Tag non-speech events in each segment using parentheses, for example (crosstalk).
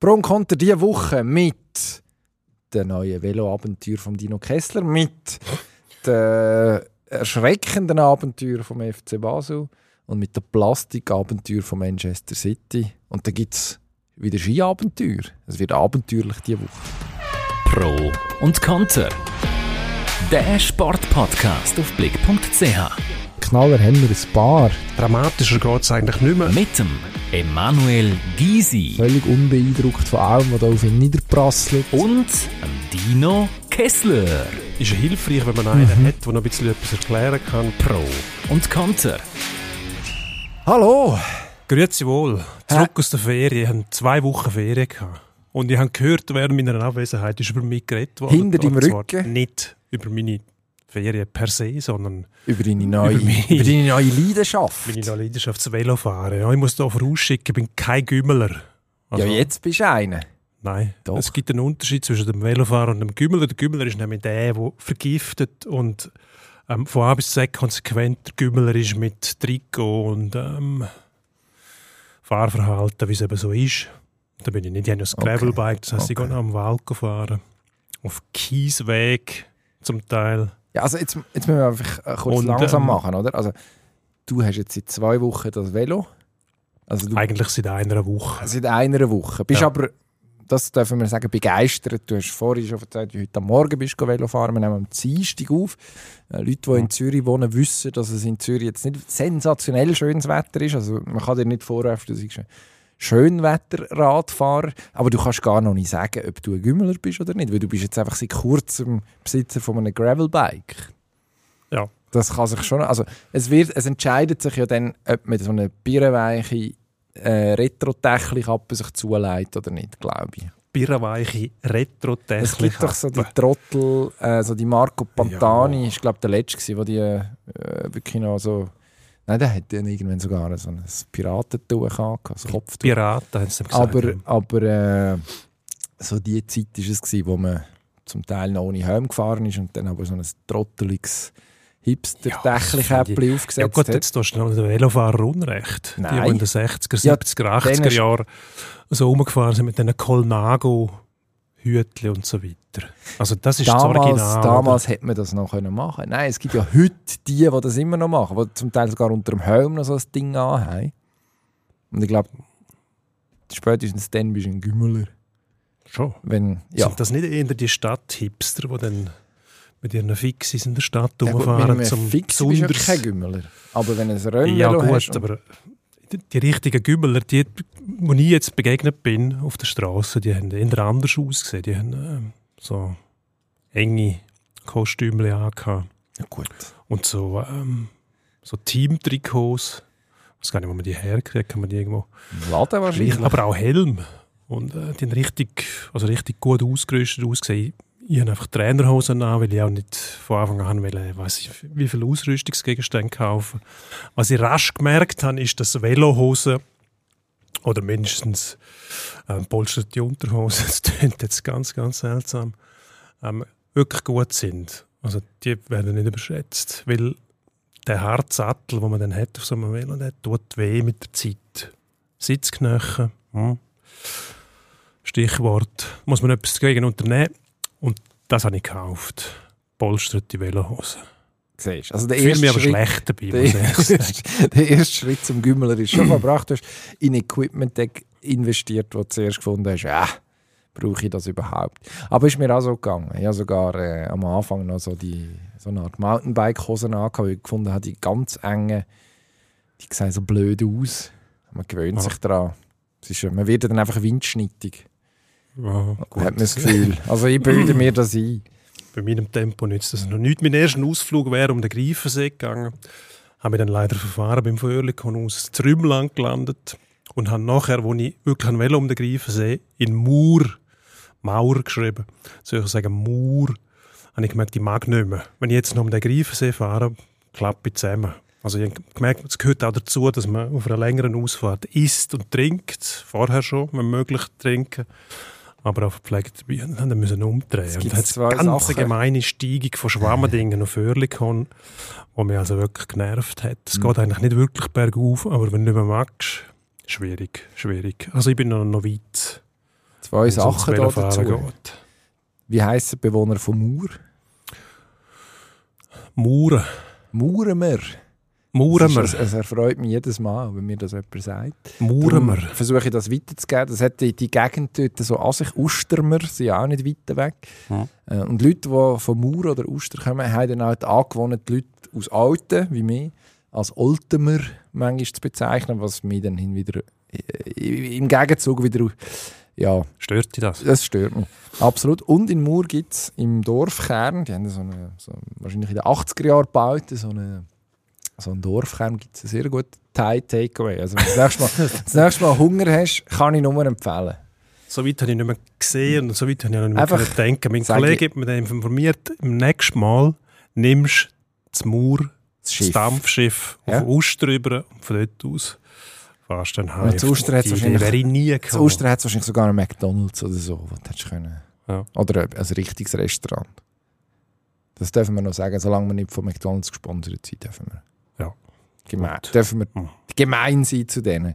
Pro und Contra diese Woche mit dem neuen Veloabenteuer von Dino Kessler, mit den erschreckenden Abenteuer vom FC Basel und mit dem Plastikabenteuer von Manchester City. Und dann gibt es wieder Skiabenteuer. Es wird abenteuerlich diese Woche. Pro und Konter. Der Sportpodcast auf blick.ch. Knaller haben wir ein paar. Dramatischer geht es eigentlich nicht mehr. Mit dem Emanuel Gysi Völlig unbeeindruckt von allem, was da auf ihn niederprasselt. und dem Dino Kessler. Ist ja hilfreich, wenn man einen hat, der noch ein bisschen etwas erklären kann. Pro und Konter. Hallo! Grüezi wohl. Zurück aus der Ferien. Ich hatte zwei Wochen Ferien. Gehabt. Und ich habe gehört, während meiner Abwesenheit ist über mich geredet worden. Hinter zwar Rücken? Nicht über meine Ferien per se, sondern Über deine neue, Über mich. über deine neue Leidenschaft. meine neue Leidenschaft zum Velofahren. Ja, ich muss da vorausschicken, ich bin kein Gümmeler. Also, ja, jetzt bist du einer. Nein, Doch. es gibt einen Unterschied zwischen dem Velofahrer und dem Gümmeler. Der Gümmeler ist nämlich der, der vergiftet und ähm, von A bis Z konsequent. Der Gümmeler ist mit Trikot und ähm, Fahrverhalten, wie es eben so ist. Da bin ich nicht. Ich habe ein. Gravelbike, das heisst, ich Okay. gehe am Wald fahren. Auf Kiesweg zum Teil. Ja, also jetzt, jetzt müssen wir einfach äh, kurz Und, langsam ähm, machen, oder? Also, du hast jetzt seit zwei Wochen das Velo. Also du Eigentlich seit einer Woche. seit einer Woche. Bist Ja. aber, das dürfen wir sagen, begeistert. Du hast vorhin schon erzählt, du heute am Morgen bist go Velo fahren. Wir nehmen am Dienstag auf. Äh, Leute, die in Zürich wohnen, wissen, dass es in Zürich jetzt nicht sensationell schönes Wetter ist. Also man kann dir nicht vorwerfen, du seist ein Schönwetter-Radfahrer. Aber du kannst gar noch nicht sagen, ob du ein Gümmeler bist oder nicht. Weil du bist jetzt einfach seit kurzem Besitzer von einem Gravelbike. Ja. Das kann sich schon... Also es, wird, es entscheidet sich ja dann, ob man so eine birrenweiche äh, Retro-Technik ab sich zuleitet oder nicht, glaube ich. Birrenweiche retro Es gibt doch so die Trottel, äh, so die Marco Pantani, Ja. ist glaube der letzte wo die äh, wirklich noch so, nein, der hat dann irgendwann sogar so ein Piratentuch gehabt, so Kopftuch. Piraten, haben sie gesagt. Aber, aber äh, so die Zeit war es gewesen, wo man zum Teil noch ohne Helm gefahren ist und dann aber so ein trotteliges Ja, Hipster-Dächli-Käppli Ja aufgesetzt gut, hat. jetzt tust du noch den Velofahrer Unrecht. Die, Nein. die in den 60er, Ja, 70er, 80er dann- Jahren so rumgefahren sind mit diesen Colnago Hütli und so weiter. Also das ist das Damals, Original. damals hätte man das noch können machen Nein, es gibt ja heute die, die das immer noch machen, die zum Teil sogar unter dem Helm noch so ein Ding anhaben. Und ich glaube, spätestens dann bist du ein Gümmeler. Schon. Wenn, ja, Sind das nicht eher die Stadthipster, die dann mit ihren Fixis in der Stadt ja gut, mit rumfahren einem zum Fix bist du kein Gümmeler. Aber wenn ein Rennvelo Ja gut, hast... aber die, richtigen Gümmeler, die, wo ich jetzt begegnet bin auf der Straße, die haben eher anders ausgesehen. Die haben ähm, so enge Kostüme angehabt. ja, gut. Und so, ähm, so Teamtrikots. Ich weiß gar nicht, wo man die herkriegt, kann man die irgendwo. Laden wahrscheinlich. Aber auch Helm. Und äh, die haben richtig, also richtig gut ausgerüstet ausgesehen. Ich habe einfach Trainerhosen an, weil ich auch nicht von Anfang an wollte, weiss ich, wie viele Ausrüstungsgegenstände kaufen. Was ich rasch gemerkt habe, ist, dass Velohosen oder mindestens ähm, polsterte Unterhosen, (laughs) das klingt jetzt ganz, ganz seltsam, ähm, wirklich gut sind. Also die werden nicht überschätzt, weil der harte Sattel, den man dann hat auf so einem Velo, der tut weh mit der Zeit. Sitzknöchel, hm. Stichwort, muss man etwas dagegen unternehmen. Und das habe ich gekauft. Polsterte Velohosen. Siehst. Also der Ich fühle mich aber Schritt, schlecht dabei, der, erste, (laughs) der erste Schritt zum Gümmeler ist schon verbracht. Du hast in Equipment investiert, wo du zuerst gefunden hast, ja, brauche ich das überhaupt? Aber ist mir auch so gegangen. Ich habe sogar äh, am Anfang noch so, die, so eine Art Mountainbike-Hosen angehabt, weil ich gefunden habe, die ganz engen, die sehen so blöd aus. Man gewöhnt Ah. sich daran. Es ist, man wird dann einfach windschnittig, Ja, hat man das Gefühl. Also ich bilde mir das ein. Bei meinem Tempo nützt das noch nicht. Mein erster Ausflug wäre um den Greifensee gegangen. Habe mich dann leider verfahren beim Föhrlikon aus Trümland gelandet und habe nachher, wo ich wirklich ein Velo um den Greifensee in Mur, Mauer geschrieben, soll ich sagen Mur, habe ich gemerkt, ich mag nicht mehr. Wenn ich jetzt noch um den Greifensee fahre, klappe ich zusammen. Also ich habe gemerkt, es gehört auch dazu, dass man auf einer längeren Ausfahrt isst und trinkt, vorher schon, wenn möglich trinken. Aber auf Bühne haben wir müssen umdrehen. Es Und gibt da hat zwei eine ganz Sachen. gemeine Steigung von Schwammendingen auf Oerlikon, die mich also wirklich genervt hat. Es geht eigentlich nicht wirklich bergauf, aber wenn du nicht mehr magst, schwierig, schwierig. Also ich bin noch, noch weit Zwei Sachen da dazu. geht. Wie heissen die Bewohner von Mur? Mauern. Mauremer. Mauern Es, ist- wir. es erfreut mich jedes Mal, wenn mir das jemand sagt. Mauern wir. versuche ich das weiterzugeben. Das hat die, die Gegend dort so an sich. Ustermer sind ja auch nicht weit weg. Äh, Und Leute, die von Mur oder Uster kommen, haben dann halt angewohnt, die Leute aus Alten, wie mir, als Oltemer manchmal zu bezeichnen, was mich dann hin wieder äh, im Gegenzug wieder, ja, Stört dich das? das stört mich. Absolut. Und in Mur gibt es im Dorfkern, die haben so eine, so, wahrscheinlich in den 80er Jahren gebaut, so eine so einen Dorfkern gibt es einen sehr guten Thai Takeaway. Also wenn du das nächste, Mal, das nächste Mal Hunger hast, kann ich nur empfehlen. So weit habe ich nicht mehr gesehen und so weit habe ich auch nicht mehr Einfach denken. Mein Kollege hat mich dann informiert, im nächsten Mal nimmst du das Mauer, Das das Schiff. Dampfschiff Ja. auf Uster rüber und von dort aus fährst du dann heim. Zu. Ostern hat es wahrscheinlich sogar einen McDonalds oder so, du hättest können. Ja. Oder ein, ein richtiges Restaurant. Das dürfen wir noch sagen, solange wir nicht von McDonalds gesponsert sind, dürfen wir. Ja. Geme Gut. dürfen wir Hm. gemein sein zu denen.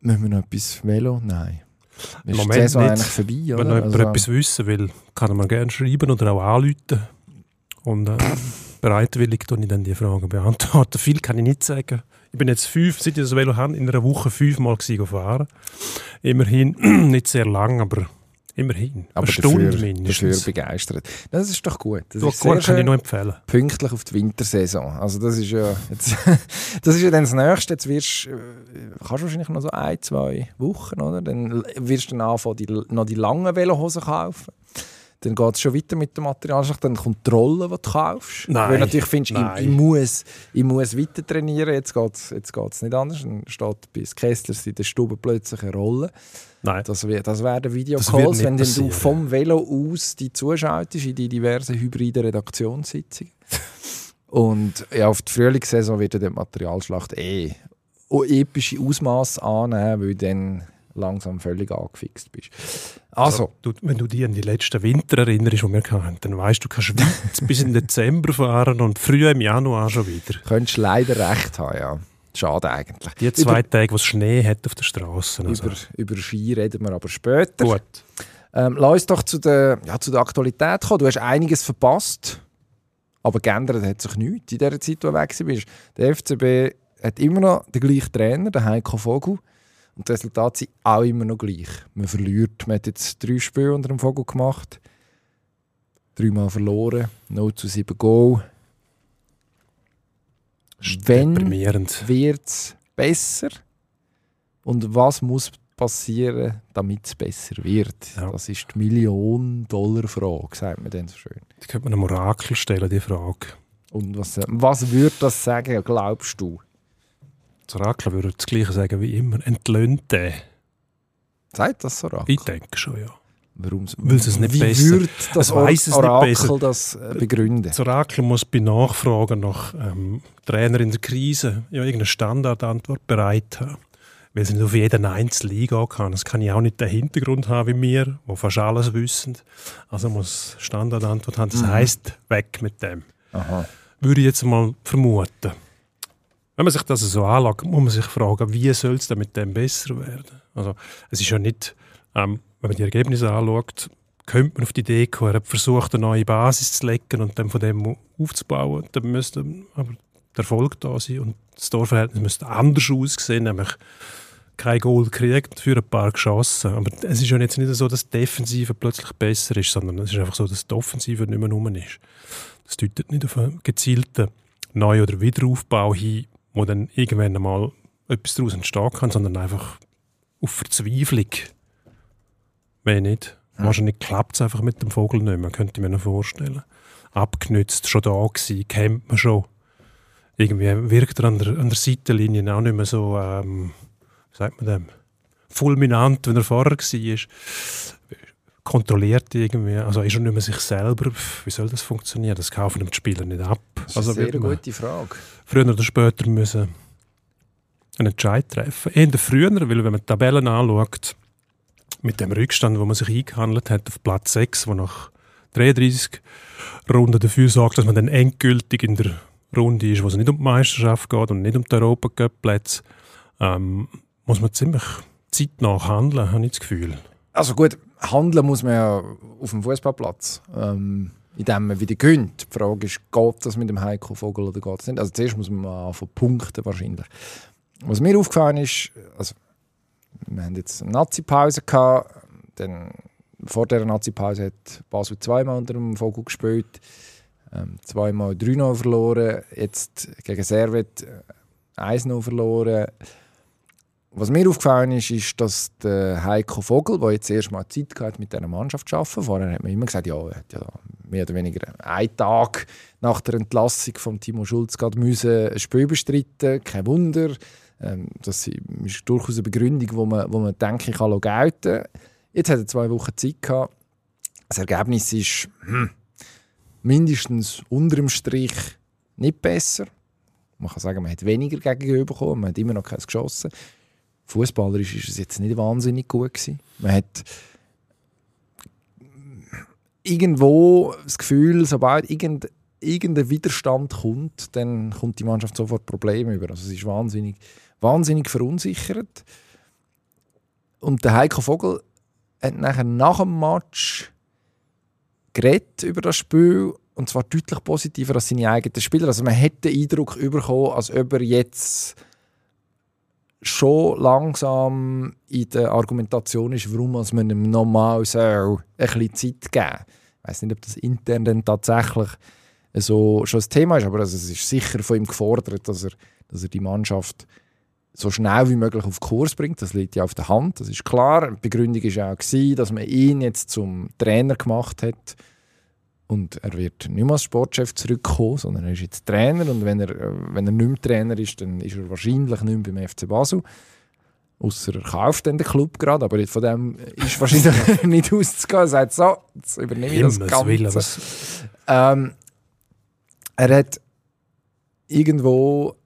Müssen wir noch etwas Velo? Nein. Im Ist die Moment Saison nicht. eigentlich vorbei, Wenn oder? noch jemand Also- etwas wissen will, kann mir gerne schreiben oder auch anrufen. Und äh, (laughs) bereitwillig tue ich dann die Fragen beantworten. Viel kann ich nicht sagen. Ich bin jetzt fünf, seit ich das Velo habe, in einer Woche fünfmal gewesen fahren. Immerhin, (clears throat) nicht sehr lang, aber immerhin. aber Eine Stunde dafür, dafür mindestens. begeistert. Das ist doch gut. Das So ist gut kann ich nur empfehlen. pünktlich auf die Wintersaison. Also das ist ja jetzt, (laughs) das ist ja dann das Nächste. Jetzt wirst, äh, kannst du wahrscheinlich noch so ein, zwei Wochen, oder? Dann wirst du dann anfangen, die, noch die langen Velohosen kaufen. Dann geht es schon weiter mit der Materialschlacht. Dann kommt die Rolle, die du kaufst. Nein. Weil natürlich findest, ich, ich, muss, ich muss weiter trainieren. Jetzt geht es jetzt geht's nicht anders. Dann steht bei Kesslers in der Stube plötzlich eine Rolle. Nein. Das, das wären Videocalls, wenn du vom Velo aus die zuschaltest in die diversen hybriden Redaktionssitzungen. Und ja, auf die Frühlingssaison wird die Materialschlacht eh epische Ausmaße annehmen, weil du dann langsam völlig angefixt bist. Also, Du, wenn du dich an die letzten Winter erinnerst, die wir hatten, dann weißt du, du kannst (laughs) bis in Dezember fahren und früh im Januar schon wieder. könntest leider recht haben, ja. Schade eigentlich. Die zwei Tage, wo es Schnee hat auf der Straße. Also. Über, über Ski reden wir aber später. Gut. Ähm, lass uns doch zu der, ja, zu der Aktualität kommen. Du hast einiges verpasst, aber geändert hat sich nichts in der Zeit, wo du weg bist. Der FCB hat immer noch den gleichen Trainer, den Heiko Vogel. Und die Resultate sind auch immer noch gleich. Man verliert. Man hat jetzt drei Spiele unter dem Vogel gemacht. Dreimal verloren. 0 zu 7 Goal. Wenn wird es besser? Und was muss passieren, damit es besser wird? Ja. Das ist die Million-Dollar-Frage, sagt man dann so schön. Da könnte man ein Orakel stellen, die Frage. Und was, was würde das sagen, glaubst du? Das Orakel würde das Gleiche sagen wie immer. Entlöhnt den. Sagt das so Ich denke schon, ja. Warum, Weil es nicht wie besser- würde das es weiss es nicht besser. das äh, begründen? Das Orakel muss bei Nachfragen nach ähm, Trainer in der Krise ja irgendeine Standardantwort bereit haben. Weil es nicht auf jeden Einzelnen eingehen kann. Das kann ich auch nicht den Hintergrund haben wie wir, wo fast alles wissen. Also muss Standardantwort haben. Das Mhm. heisst, weg mit dem. Aha. Würde ich jetzt mal vermuten. Wenn man sich das so anschaut, muss man sich fragen, wie soll es denn mit dem besser werden? Also, es ist ja nicht, ähm, wenn man die Ergebnisse anschaut, könnte man auf die Idee kommen, er hat versucht, eine neue Basis zu legen und dann von dem aufzubauen. Dann müsste aber der Erfolg da sein und das Torverhältnis müsste anders aussehen, nämlich kein Goal gekriegt, für ein paar geschossen. Aber es ist ja jetzt nicht so, dass die Defensive plötzlich besser ist, sondern es ist einfach so, dass die Offensive nicht mehr rum ist. Das deutet nicht auf einen gezielten Neu- oder Wiederaufbau hin, wo dann irgendwann einmal etwas daraus entstehen kann, sondern einfach auf Verzweiflung. Mehr nicht. Ja. Wahrscheinlich klappt es einfach mit dem Vogel nicht mehr, könnte ich mir noch vorstellen. Abgenützt, schon da gewesen, kennt man schon. Irgendwie wirkt er an der, an der Seitenlinie auch nicht mehr so, ähm, wie sagt man dem, fulminant, wenn er vorher war. Kontrolliert irgendwie, also ist er nicht mehr sich selber. Wie soll das funktionieren? Das kaufen ihm die Spieler nicht ab. Das ist Also eine sehr gute Frage. früher oder später müssen einen Entscheid treffen. Eher früher, weil wenn man die Tabellen anschaut, mit dem Rückstand, wo man sich eingehandelt hat auf Platz 6, wo nach 33 Runden dafür sorgt, dass man dann endgültig in der Runde ist, wo es nicht um die Meisterschaft geht und nicht um die Europacup-Plätze, ähm, muss man ziemlich zeitnah handeln, habe ich das Gefühl. Also gut, handeln muss man ja auf dem Fußballplatz. Ähm, in dem man wieder gönnt. Die Frage ist, geht das mit dem Heiko Vogel oder geht es nicht? Also zuerst muss man von punkten wahrscheinlich. Was mir aufgefallen ist, also wir haben jetzt eine Nazi-Pause gehabt, dann vor der Nazi-Pause hat Basel zweimal unter dem Vogel gespielt, ähm, zweimal 3-0 verloren, jetzt gegen Servet äh, 1-0 verloren. Was mir aufgefallen ist, ist, dass der Heiko Vogel, der jetzt erst mal Zeit hatte, mit dieser Mannschaft zu arbeiten, vorher hat man immer gesagt, ja, er hat ja mehr oder weniger einen Tag nach der Entlassung von Timo Schulz gerade ein Spiel bestreiten, kein Wunder. Ähm, das ist durchaus eine Begründung, wo man, wo man denke ich, kann gelten Jetzt hat er zwei Wochen Zeit gehabt. Das Ergebnis ist hm, mindestens unter dem Strich nicht besser. Man kann sagen, man hat weniger gegenüber bekommen, man hat immer noch keins geschossen. Fußballerisch ist es jetzt nicht wahnsinnig gut gewesen. Man hat irgendwo das Gefühl, sobald irgend, irgendein Widerstand kommt, dann kommt die Mannschaft sofort Probleme über. Also es ist wahnsinnig, wahnsinnig verunsichert. Und der Heiko Vogel hat nachher nach dem Match geredet über das Spiel und zwar deutlich positiver als seine eigenen Spieler. Also man hätte den Eindruck bekommen, als ob er jetzt schon langsam in der Argumentation ist, warum man ihm nochmal so ein bisschen Zeit geben Ich weiß nicht, ob das intern dann tatsächlich so schon ein Thema ist, aber also es ist sicher von ihm gefordert, dass er, dass er die Mannschaft so schnell wie möglich auf Kurs bringt. Das liegt ja auf der Hand, das ist klar. Die Begründung war auch, dass man ihn jetzt zum Trainer gemacht hat. Und er wird nicht mehr als Sportchef zurückkommen, sondern er ist jetzt Trainer. Und wenn er, wenn er nicht mehr Trainer ist, dann ist er wahrscheinlich nicht mehr beim FC Basel. Außer er kauft dann den Club gerade, aber von dem ist wahrscheinlich (laughs) nicht auszugehen. Er sagt so, jetzt übernehme ich das Ganze. Ähm, er hat irgendwo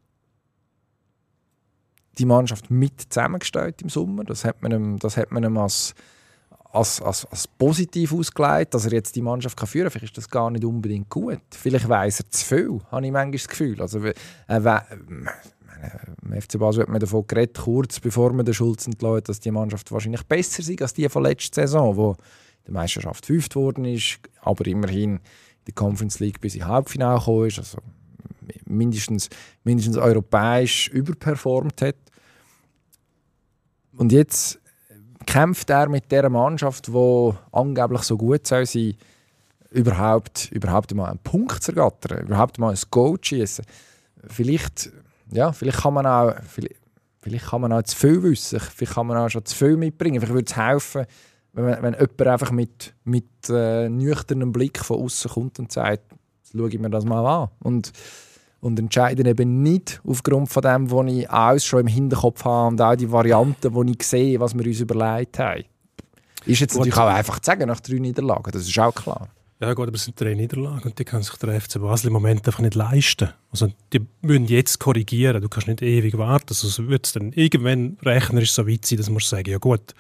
die Mannschaft mit zusammengestellt im Sommer. Das hat man ihm, das hat man ihm als als, als, als positiv ausgelegt, dass er jetzt die Mannschaft kann führen kann. Vielleicht ist das gar nicht unbedingt gut. Vielleicht weiß er zu viel, habe ich manchmal das Gefühl. Also, äh, im FC Basel hat man davon geredet, kurz bevor man den Schulz entlässt, dass die Mannschaft wahrscheinlich besser ist als die von letzter Saison, wo die Meisterschaft fünft worden ist, aber immerhin in der Conference League bis ins Halbfinale gekommen ist, also mindestens, mindestens europäisch überperformt hat. Und jetzt kämpft er mit der Mannschaft, die angeblich so gut soll sein, überhaupt, überhaupt mal einen Punkt zu ergattern, überhaupt mal ein Goal zu schießen. Vielleicht, ja, vielleicht kann man auch, vielleicht, vielleicht kann man auch zu viel wissen, vielleicht kann man auch schon zu viel mitbringen. Vielleicht würde es helfen, wenn, wenn jemand einfach mit, mit äh, nüchternem Blick von außen kommt und sagt, schaue ich mir das mal an. Und und entscheiden eben nicht aufgrund von dem, was ich alles schon im Hinterkopf habe und auch die Varianten, die ich sehe, was wir uns überlegt haben. Ist jetzt natürlich auch einfach zu sagen nach drei Niederlagen, das ist auch klar. Ja gut, aber es sind drei Niederlagen und die kann sich der FC Basel im Moment einfach nicht leisten. Also die müssen jetzt korrigieren, du kannst nicht ewig warten, sonst wird es dann irgendwann rechnerisch so weit sein, dass man sagen, ja gut,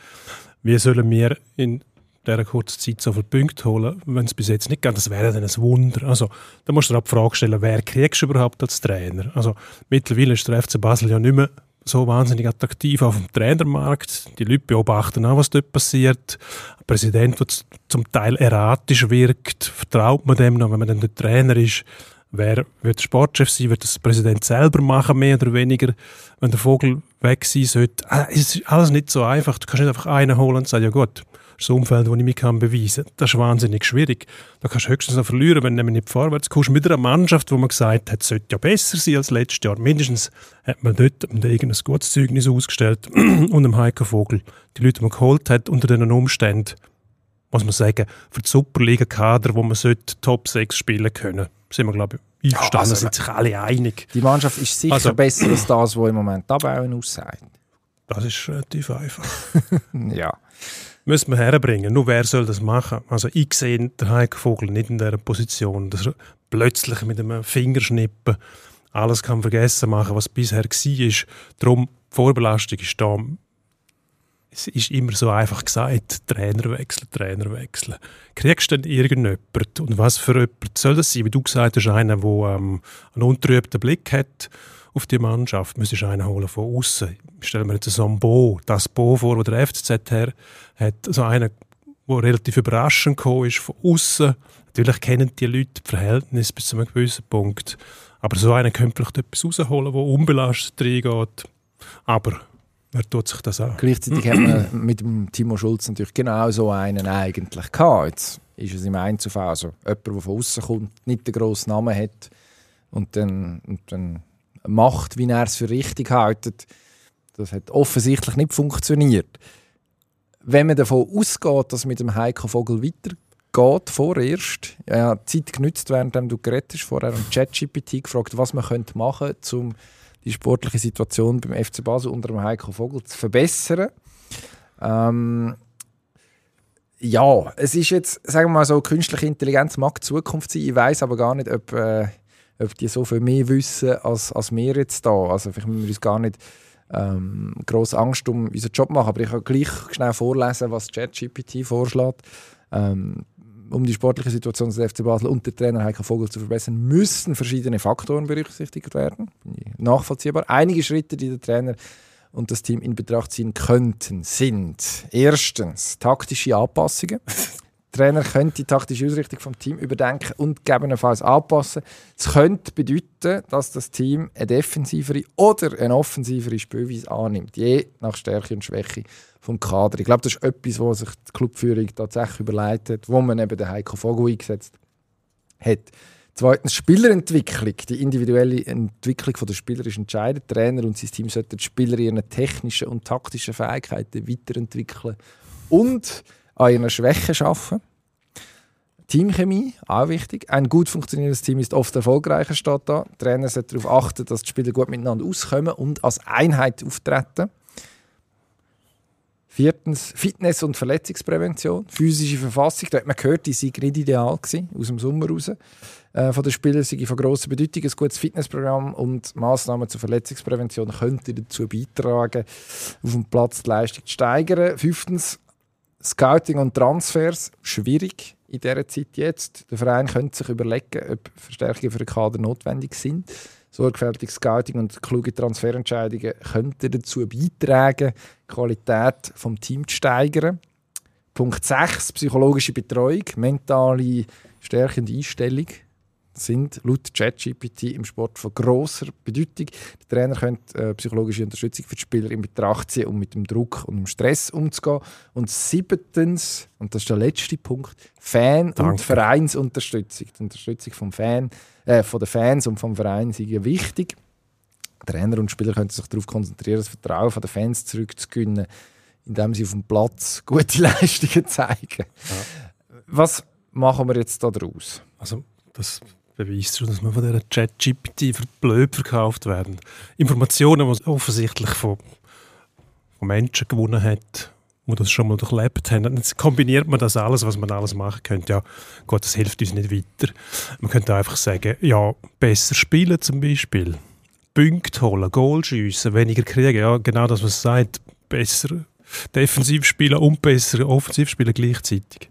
wie sollen wir in dieser kurzen Zeit so viele Punkte holen, wenn es bis jetzt nicht geht. Das wäre dann ein Wunder. Also, da musst du dir die Frage stellen, wer kriegst du überhaupt als Trainer? Also, mittlerweile ist der FC Basel ja nicht mehr so wahnsinnig attraktiv auf dem Trainermarkt. Die Leute beobachten auch, was dort passiert. Ein Präsident, der zum Teil erratisch wirkt, vertraut man dem noch, wenn man dann der Trainer ist. Wer wird Sportchef sein? Wird das Präsident selber machen, mehr oder weniger? Wenn der Vogel weg sein sollte. Ah, es ist alles nicht so einfach. Du kannst nicht einfach einen holen und sagen, ja gut, das Umfeld, das ich mich kann beweisen kann. Das ist wahnsinnig schwierig. Da kannst du höchstens noch verlieren, wenn du nicht vorwärts kommst. Mit einer Mannschaft, wo man gesagt hat, sollte ja besser sein als letztes Jahr. Mindestens hat man dort irgendein gutes Zeugnis ausgestellt (clears throat) und dem Heiko Vogel die Leute, die man geholt hat, unter diesen Umständen, muss man sagen, für die Superliga-Kader, wo man sollte Top 6 spielen können, sind wir, glaube ich, einverstanden, ja, also, sind sich alle einig. Die Mannschaft ist sicher also, besser als das, was im Moment abbauen aussagt. Das ist relativ einfach. (laughs) ja müssen wir herbringen. Nur wer soll das machen? Also ich sehe den Heiko Vogel nicht in dieser Position, dass er plötzlich mit einem Fingerschnippen alles kann vergessen machen, was bisher war. Darum, Vorbelastung ist da. Es ist immer so einfach gesagt, Trainer wechseln, Trainer wechseln. Kriegst du denn irgendjemand? Und was für jemand soll das sein? Wie du gesagt hast, einer, der ähm, einen untrübten Blick hat auf die Mannschaft. Müsstest einen holen von außen. Stellen wir jetzt so ein Bo, das Bo vor, wo der FCZ her hat, so einen, der relativ überraschend gekommen ist von außen. Natürlich kennen die Leute die Verhältnisse bis zu einem gewissen Punkt. Aber so einen könnte vielleicht etwas rausholen, der unbelastet reingeht. Aber wer tut sich das an? Gleichzeitig hat man (clears throat) mit dem Timo Schulz natürlich genau so einen eigentlich gehabt. Jetzt ist es im Einzelfall, also jemand, der von außen kommt, nicht den grossen Namen hat und dann, und dann macht, wie er es für richtig hält. Das hat offensichtlich nicht funktioniert. Wenn man davon ausgeht, dass mit dem Heiko Vogel weitergeht, vorerst, ja, die Zeit genützt, während du geredet hast, vorher und ChatGPT gefragt, was man könnte machen könnte, um die sportliche Situation beim FC Basel unter dem Heiko Vogel zu verbessern. Ähm, ja, es ist jetzt, sagen wir mal so, künstliche Intelligenz mag Zukunft sein. Ich weiß aber gar nicht, ob, äh, ob die so viel mehr wissen als, als wir jetzt da. Also vielleicht müssen wir uns gar nicht ähm, grosse Angst um unseren Job machen. Aber ich kann gleich schnell vorlesen, was ChatGPT vorschlägt. Ähm, um die sportliche Situation des FC Basel und der Trainer Heiko Vogel zu verbessern, müssen verschiedene Faktoren berücksichtigt werden. Nachvollziehbar. Einige Schritte, die der Trainer und das Team in Betracht ziehen könnten, sind erstens taktische Anpassungen. Trainer könnte die taktische Ausrichtung vom Team überdenken und gegebenenfalls anpassen. Es könnte bedeuten, dass das Team eine defensivere oder eine offensivere Spielweise annimmt, je nach Stärke und Schwäche vom Kader. Ich glaube, das ist etwas, was sich die Clubführung tatsächlich überlegt hat, wo man eben den Heiko Vogel eingesetzt hat. Zweitens Spielerentwicklung. Die individuelle Entwicklung der Spieler ist entscheidend. Der Trainer und sein Team sollten die Spieler ihre technischen und taktischen Fähigkeiten weiterentwickeln und an ihren Schwächen arbeiten. Teamchemie, auch wichtig. Ein gut funktionierendes Team ist oft erfolgreicher, steht da. Der Trainer sollte darauf achten, dass die Spieler gut miteinander auskommen und als Einheit auftreten. Viertens Fitness- und Verletzungsprävention. Physische Verfassung, da hat man gehört, die sei nicht ideal gewesen, aus dem Sommer raus. Äh, von den Spielern sei von grosser Bedeutung. Ein gutes Fitnessprogramm und Massnahmen zur Verletzungsprävention könnten dazu beitragen, auf dem Platz die Leistung zu steigern. Fünftens Scouting und Transfers. Schwierig in dieser Zeit jetzt. Der Verein könnte sich überlegen, ob Verstärkungen für den Kader notwendig sind. Sorgfältiges Scouting und kluge Transferentscheidungen könnten dazu beitragen, die Qualität des Teams zu steigern. Punkt 6, psychologische Betreuung, mentale Stärke und Einstellung sind laut ChatGPT im Sport von großer Bedeutung. Der Trainer könnte äh, psychologische Unterstützung für die Spieler in Betracht ziehen, um mit dem Druck und dem Stress umzugehen. Und siebtens, und das ist der letzte Punkt, Fan- Danke. und Vereinsunterstützung. Die Unterstützung vom Fan, äh, von den Fans und vom Verein ist wichtig. Trainer und Spieler können sich darauf konzentrieren, das Vertrauen der Fans zurückzugewinnen, indem sie auf dem Platz gute (laughs) Leistungen zeigen. Was machen wir jetzt daraus? Also, das beweist schon, dass wir von dieser Chat-GPT für blöd verkauft werden. Informationen, die offensichtlich von, von Menschen gewonnen hat, die das schon mal durchlebt haben. Jetzt kombiniert man das alles, was man alles machen könnte. Ja, Gott, das hilft uns nicht weiter. Man könnte einfach sagen, ja, besser spielen zum Beispiel. Punkte holen, Goal schiessen, weniger kriegen. Ja, genau das, was es sagt. Besser defensiv spielen und besser offensiv spielen gleichzeitig.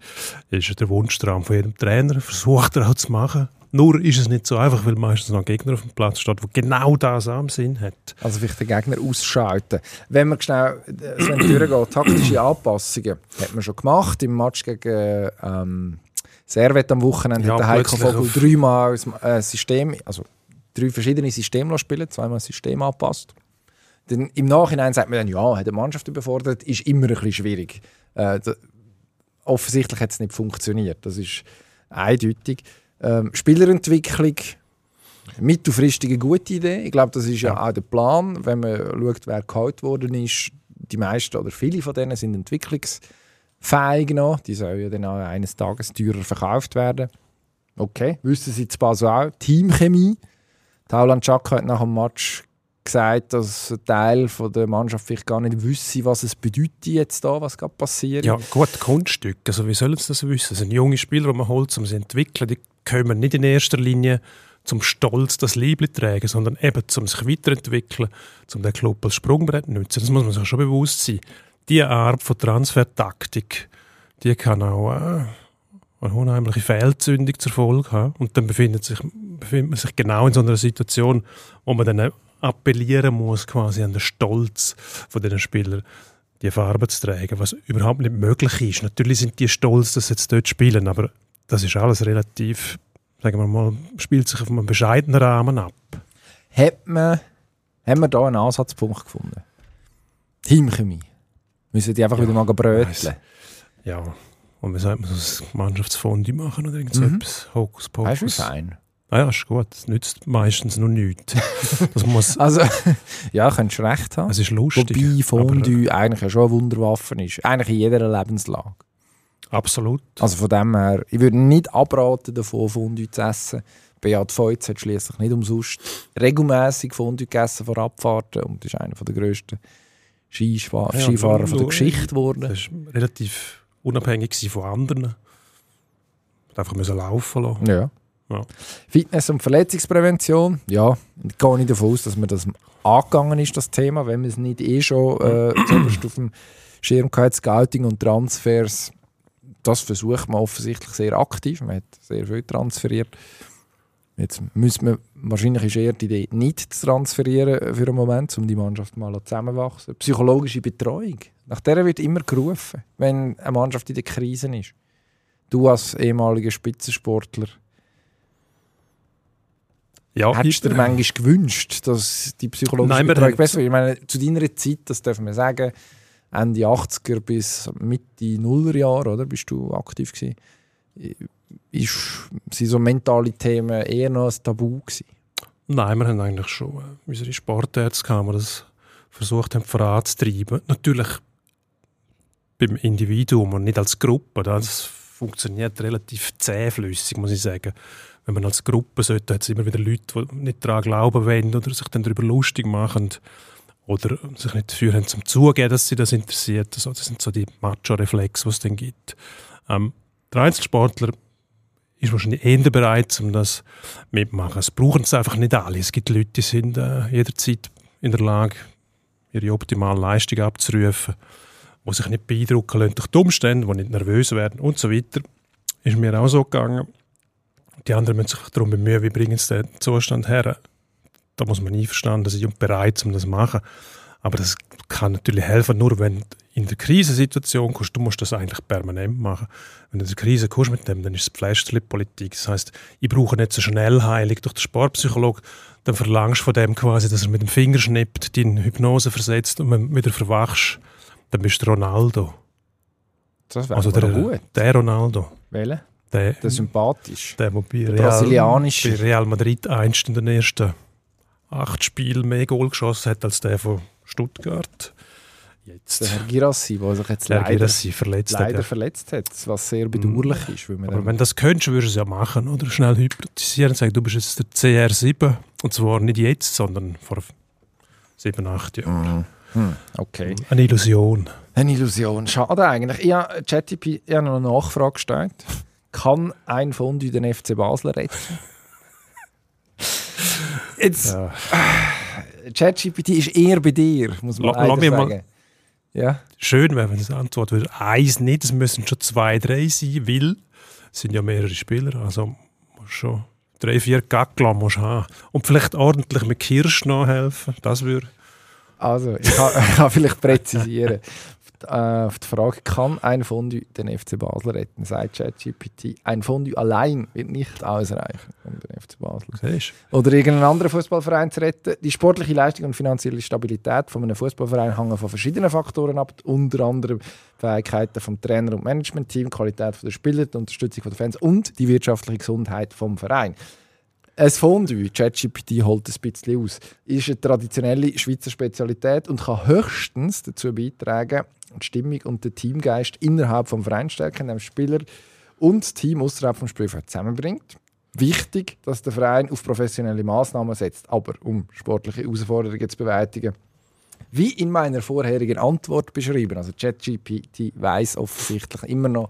Das ist ja der Wunschtraum von jedem Trainer. Versucht er auch zu machen. Nur ist es nicht so einfach, weil meistens noch ein Gegner auf dem Platz steht, der genau das am Sinn hat. Also vielleicht den Gegner ausschalten. Wenn man schnell äh, so durchgeht, taktische Anpassungen hat man schon gemacht. Im Match gegen ähm, Servet am Wochenende Ja, hat der Heiko Vogel dreimal das äh, System, also drei verschiedene Systeme spielen, zweimal das System angepasst. Dann Im Nachhinein sagt man dann, ja, hat die Mannschaft überfordert, ist immer ein bisschen schwierig. Äh, offensichtlich hat es nicht funktioniert. Das ist eindeutig. Ähm, Spielerentwicklung, mittelfristige gute Idee. Ich glaube, das ist ja, Ja. auch der Plan, wenn man schaut, wer geholt worden ist. Die meisten oder viele von denen sind entwicklungsfähig noch. Die sollen ja dann auch eines Tages teurer verkauft werden. Okay, wissen Sie zwar so auch. Teamchemie. Tauland Chaka hat nach dem Match gesagt, dass ein Teil von der Mannschaft vielleicht gar nicht wüsste, was es bedeutet jetzt da, was gerade passiert. Ja, gut, Kunststück. Also, wie sollen sie das wissen? Das sind junge Spieler, die man holt, um sie zu entwickeln. Die kommen nicht in erster Linie zum Stolz das Liebling tragen, sondern eben zum sich weiterentwickeln, zum den Club als Sprungbrett nutzen. Das muss man sich schon bewusst sein. Diese Art von Transfertaktik, die kann auch äh, eine unheimliche Fehlzündung zur Folge haben. Und dann befindet, sich, befindet man sich genau in so einer Situation, wo man dann appellieren muss, quasi an den Stolz von den Spielern, die Farbe zu tragen, was überhaupt nicht möglich ist. Natürlich sind die stolz, dass sie jetzt dort spielen, aber das ist alles relativ, sagen wir mal, spielt sich auf einem bescheidenen Rahmen ab. Hat man, haben wir da einen Ansatzpunkt gefunden? Teamchemie. Müssen die einfach Ja, wieder mal bröteln? Ja, und wie sagt man, so ein Mannschaftsfondi machen oder irgend so Mhm. etwas, Hokus Pokus. fein? Ah ja, ist gut, das nützt meistens noch nichts. (laughs) das muss, Also, (laughs) ja, könntest du recht haben. es ist lustig. Wobei Fondue aber- eigentlich ja schon eine Wunderwaffe ist. Eigentlich in jeder Lebenslage. Absolut. Also von dem her, ich würde nicht abraten davon, Fondue zu essen. Beat Feutz hat schließlich nicht umsonst regelmäßig Fondue gegessen vor Abfahrten und ist einer der grössten Skischwa- Ja, Skifahrer von der Geschichte geworden. Das war relativ unabhängig von anderen. Hat einfach müssen laufen lassen. Ja. Ja. Fitness- und Verletzungsprävention, ja, ich gehe nicht davon aus, dass man das angegangen ist, das Thema, wenn man es nicht eh schon äh, (clears throat) auf dem Schirm hat, Scouting und Transfers, das versucht man offensichtlich sehr aktiv, man hat sehr viel transferiert. Jetzt müsste man, wahrscheinlich ist eher die Idee, nicht zu transferieren für einen Moment, um die Mannschaft mal zusammenwachsen. Psychologische Betreuung, nach der wird immer gerufen, wenn eine Mannschaft in der Krise ist. Du als ehemaliger Spitzensportler, Ja, Hättest du dir manchmal gewünscht, dass die psychologische Nein, Betreuung besser wird? Ich meine, zu deiner Zeit, das dürfen wir sagen, Ende 80er bis Mitte Nullerjahre, oder? Bist du aktiv gewesen? Ist, sind so mentale Themen eher noch ein Tabu gewesen? Nein, wir haben eigentlich schon äh, unsere Sportärzte, gehabt, die das versucht haben voranzutreiben. Natürlich beim Individuum und nicht als Gruppe. Das funktioniert relativ zähflüssig, muss ich sagen. Wenn man als Gruppe sollte, hat es immer wieder Leute, die nicht daran glauben wollen oder sich dann darüber lustig machen oder sich nicht dafür haben, zum Zugeben, dass sie das interessiert. Also, das sind so die Macho-Reflexe, die es dann gibt. Ähm, der Einzelsportler ist wahrscheinlich eher bereit, um das mitmachen. Es brauchen es einfach nicht alle. Es gibt Leute, die sind äh, jederzeit in der Lage, ihre optimale Leistung abzurufen, die sich nicht beeindrucken lassen durch die Umstände, die nicht nervös werden und so weiter. Ist mir auch so gegangen. Die anderen müssen sich darum bemühen, wie bringen sie den Zustand her. Da muss man einverstanden sein und bereit, um das zu machen. Aber das kann natürlich helfen, nur wenn du in der Krisensituation kommst. Du musst das eigentlich permanent machen. Wenn du in der Krise kommst mit dem, dann ist es Pflasterli-Politik. Das heißt, ich brauche nicht so schnell Heilung durch den Sportpsychologe. Dann verlangst du von dem quasi, dass er mit dem Finger schnippt, die in Hypnose versetzt und wenn du wieder verwachst, dann bist du Ronaldo. Das wäre Also der, gut. der Ronaldo. Welcher? Der, Der sympathisch. der, der bei Der Real, brasilianische. bei Real Madrid einst in den ersten acht Spielen mehr Goal geschossen hat als der von Stuttgart. Jetzt Der Herr Girassi, der sich jetzt der leider, Girassi verletzt hat. leider Ja. verletzt hat, was sehr bedauerlich ist. Weil Aber wenn das könntest, würdest du es ja machen, oder? Schnell hypnotisieren und sagen, du bist jetzt der CR7. Und zwar nicht jetzt, sondern vor sieben, acht Jahren. Mhm. Hm, okay. Eine Illusion. Eine Illusion. Schade eigentlich. Ich habe ChatGPT ich habe noch eine Nachfrage gestellt. Kann ein Fondue den FC Basel retten? Jetzt, Ja. ChatGPT ist eher bei dir, muss man leider mich mal- sagen. Ja, Schön wäre, wenn es Antwort würde. Eins nicht, es müssen schon zwei, drei sein, weil es sind ja mehrere Spieler. Also musst schon drei, vier Gackler musst du haben. Und vielleicht ordentlich mit Kirsch nachhelfen. Das würde. also ich kann, (laughs) ich kann vielleicht präzisieren. Äh, Auf die Frage, kann ein Fondue den FC Basel retten, sagt ChatGPT. Ein Fondue allein wird nicht ausreichen, FC Basel Siehst oder irgendeinen anderen Fußballverein zu retten. Die sportliche Leistung und finanzielle Stabilität von einem Fußballverein hängen von verschiedenen Faktoren ab, unter anderem Fähigkeiten vom Trainer und Managementteam, Qualität der Spieler, die Unterstützung der Fans und die wirtschaftliche Gesundheit vom Verein. Ein Fondue, ChatGPT holt ein bisschen aus, ist eine traditionelle Schweizer Spezialität und kann höchstens dazu beitragen, die Stimmung und den Teamgeist innerhalb des Vereins stärken, indem Spieler und das Team außerhalb des Spielfelds zusammenbringt. Wichtig, dass der Verein auf professionelle Maßnahmen setzt, aber um sportliche Herausforderungen zu bewältigen. Wie in meiner vorherigen Antwort beschrieben, also ChatGPT weiß offensichtlich immer noch,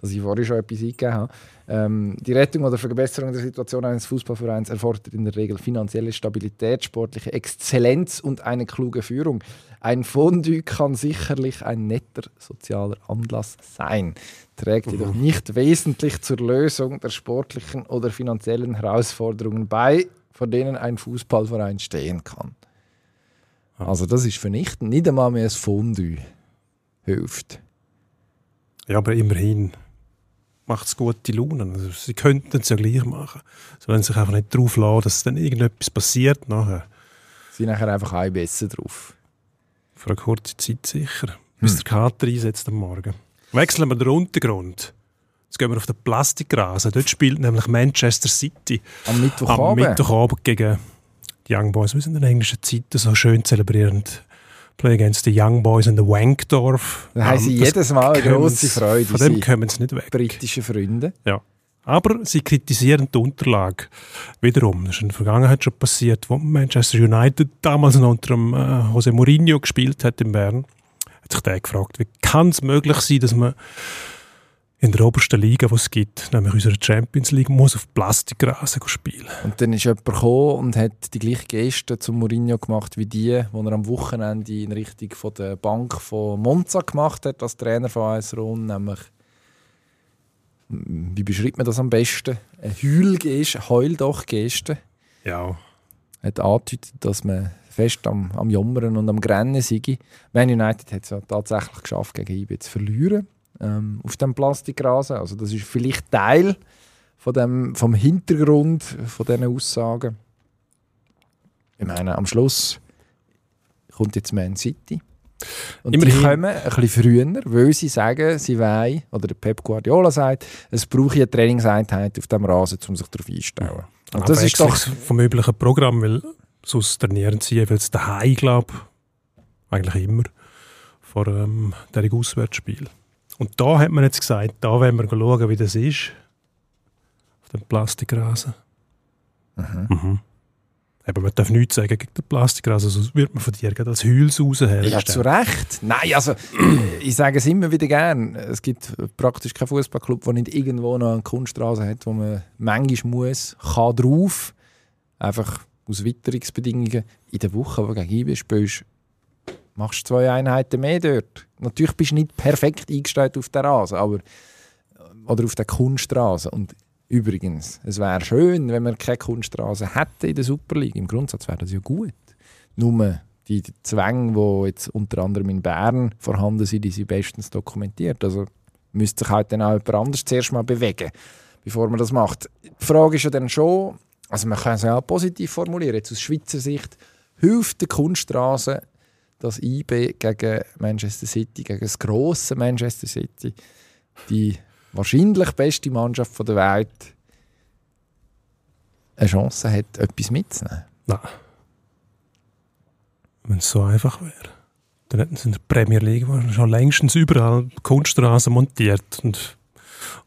dass ich vorhin schon etwas eingegeben habe. Ähm, die Rettung oder Verbesserung der Situation eines Fußballvereins erfordert in der Regel finanzielle Stabilität, sportliche Exzellenz und eine kluge Führung. Ein Fondue kann sicherlich ein netter sozialer Anlass sein, trägt jedoch nicht wesentlich zur Lösung der sportlichen oder finanziellen Herausforderungen bei, vor denen ein Fußballverein stehen kann. Also das ist vernichtend. Nicht einmal mehr ein Fondue hilft. Ja, aber immerhin macht es gute Laune. Also, sie könnten es ja gleich machen. Sie wollen sich einfach nicht darauf lassen, dass dann irgendetwas passiert nachher. Sie sind nachher einfach auch besser drauf. Für eine kurze Zeit sicher. Bis der Kater einsetzt am Morgen. Wechseln wir den Untergrund. Jetzt gehen wir auf den Plastikrasen. Dort spielt nämlich Manchester City Am am Mittwochabend. Mittwochabend gegen die Young Boys. Wir sind in der englischen Zeit so schön zelebrierend. Play against the Young Boys in the Wankdorf. Da haben sie das jedes Mal eine grosse Freude, Von dem kommen sie nicht weg. britische Freunde. Ja. Aber sie kritisieren die Unterlage wiederum. Das ist in der Vergangenheit schon passiert, wo Manchester United damals noch unter dem, äh, Jose Mourinho gespielt hat in Bern. Hat sich der gefragt, wie kann es möglich sein, dass man in der obersten Liga, die es gibt, nämlich unserer Champions League, muss auf Plastikrasen spielen. Und dann ist jemand gekommen und hat die gleiche Geste zum Mourinho gemacht wie die, die er am Wochenende in Richtung von der Bank von Monza gemacht hat, als Trainer von AS Rom, nämlich wie beschreibt man das am besten? Eine Heulgeste, Heul doch Geste. Ja. Hat angedeutet, dass man fest am, am Jammern und am Grennen sei. Man United hat es ja tatsächlich geschafft, gegen IB zu verlieren ähm, auf dem Plastikrasen. Also das ist vielleicht Teil von dem, vom Hintergrund von diesen Aussagen. Ich meine, am Schluss kommt jetzt Man City. Und die Immerhin- kommen ein bisschen früher, weil sie sagen, sie wollen, oder der Pep Guardiola sagt, es brauche eine Trainingseinheit auf dem Rasen, um sich darauf einzustellen. Und das ist doch vom üblichen Programm, weil sonst trainieren sie jeweils daheim, glaube eigentlich immer, vor ähm, diesem Auswärtsspiel. Und da hat man jetzt gesagt, da wollen wir schauen, wie das ist. Auf dem Plastikrasen. Mhm. Aber man darf nichts sagen gegen den Plastikrasen, sonst wird man von dir als Heulsause Ja, hergestellt. zu Recht. Nein, also (clears throat) ich sage es immer wieder gern. Es gibt praktisch keinen Fußballclub, der nicht irgendwo noch eine Kunststraße hat, wo man manchmal muss, kann drauf. Einfach aus Witterungsbedingungen. In der Woche, wo du gegen IB spielst, machst zwei Einheiten mehr dort. Natürlich bist du nicht perfekt eingestellt auf der Rasen, aber oder auf der Kunststraße. Und übrigens, es wäre schön, wenn wir keine Kunststraße hätten in der Super League. Im Grundsatz wäre das ja gut. Nur die Zwänge, die jetzt unter anderem in Bern vorhanden sind, die sind bestens dokumentiert. Also müsste sich halt dann auch jemand anders zuerst mal bewegen, bevor man das macht. Die Frage ist ja dann schon, also man kann es ja auch positiv formulieren, jetzt aus Schweizer Sicht, hilft der Kunststraße, dass IB gegen Manchester City, gegen das grosse Manchester City, die wahrscheinlich beste Mannschaft der Welt, eine Chance hat, etwas mitzunehmen. Nein. Wenn es so einfach wäre, dann hätten sie in der Premier League schon längstens überall Kunststraßen montiert und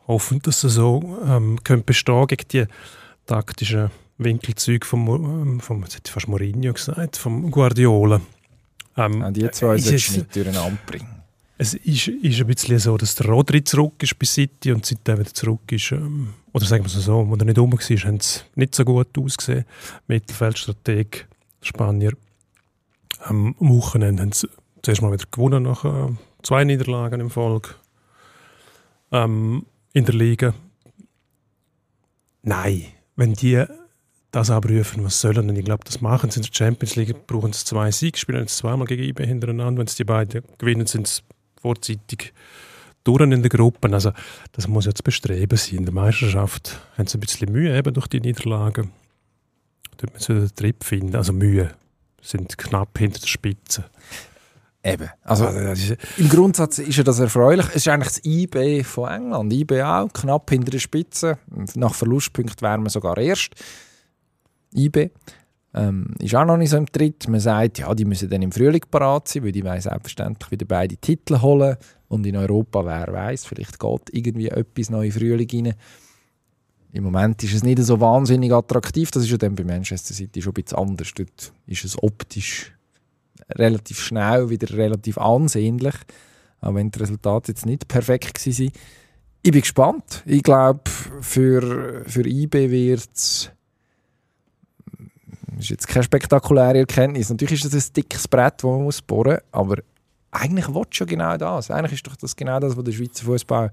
hoffen, dass sie so ähm, können bestehen gegen die taktischen Winkelzüge vom, ähm, vom hätte ich fast Mourinho gesagt, vom Guardiola. Ähm, Ja, die zwei solltest du es- nicht durcheinander bringen. es ist, ist ein bisschen so, dass der Rodri zurück ist bei City und seitdem wieder zurück ist, ähm, oder sagen wir es so, als er nicht rum war, haben sie nicht so gut ausgesehen. Mittelfeldstrateg, Spanier. Am Wochenende haben sie zuerst mal wieder gewonnen nach äh, zwei Niederlagen im Folge. Ähm, in der Liga. Nein, wenn die das abrufen, was sollen denn? Ich glaube, das machen sie in der Champions League, brauchen sie zwei Siege, spielen jetzt zweimal gegen IB hintereinander. Wenn sie die beiden gewinnen, sind sie vorzeitig durch in der Gruppe. Also, das muss jetzt bestreben sein. In der Meisterschaft haben sie ein bisschen Mühe eben durch die Niederlagen. Dort müssen sie den Trip finden. Also Mühe sind knapp hinter der Spitze. Eben. Also, Also, Im Grundsatz ist ja das erfreulich. Es ist eigentlich das IB von England. IB auch, knapp hinter der Spitze. Nach Verlustpunkt wären wir sogar erst. IB ähm, ist auch noch nicht so im Tritt. Man sagt, ja, die müssen dann im Frühling parat sein, weil die wollen selbstverständlich wieder beide Titel holen. Und in Europa, wer weiß, vielleicht geht irgendwie etwas noch in Frühling rein. Im Moment ist es nicht so wahnsinnig attraktiv. Das ist ja dann bei Manchester City schon ein bisschen anders. Dort ist es optisch relativ schnell wieder relativ ansehnlich. Auch wenn die Resultate jetzt nicht perfekt waren. Ich bin gespannt. Ich glaube, für, für IB wird es. Ist jetzt keine spektakuläre Erkenntnis. Natürlich ist das ein dickes Brett, das man muss bohren muss. Aber eigentlich will schon genau das. Eigentlich ist doch das genau das, was der Schweizer Fußball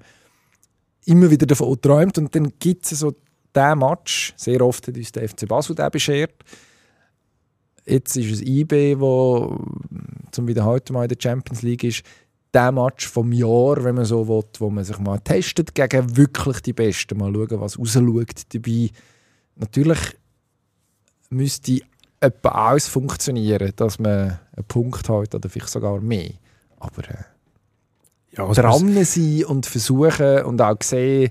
immer wieder davon träumt. Und dann gibt es so diesen Match. Sehr oft hat uns der FC Basel den beschert Jetzt ist es IB, wo zum wieder heute mal in der Champions League ist, der Match vom Jahr, wenn man so will, wo man sich mal testet gegen wirklich die Besten. Mal schauen, was rausschaut dabei. Natürlich müsste etwa alles funktionieren, dass man einen Punkt hat oder vielleicht sogar mehr. Aber äh, Ja, also dran sein und versuchen und auch sehen,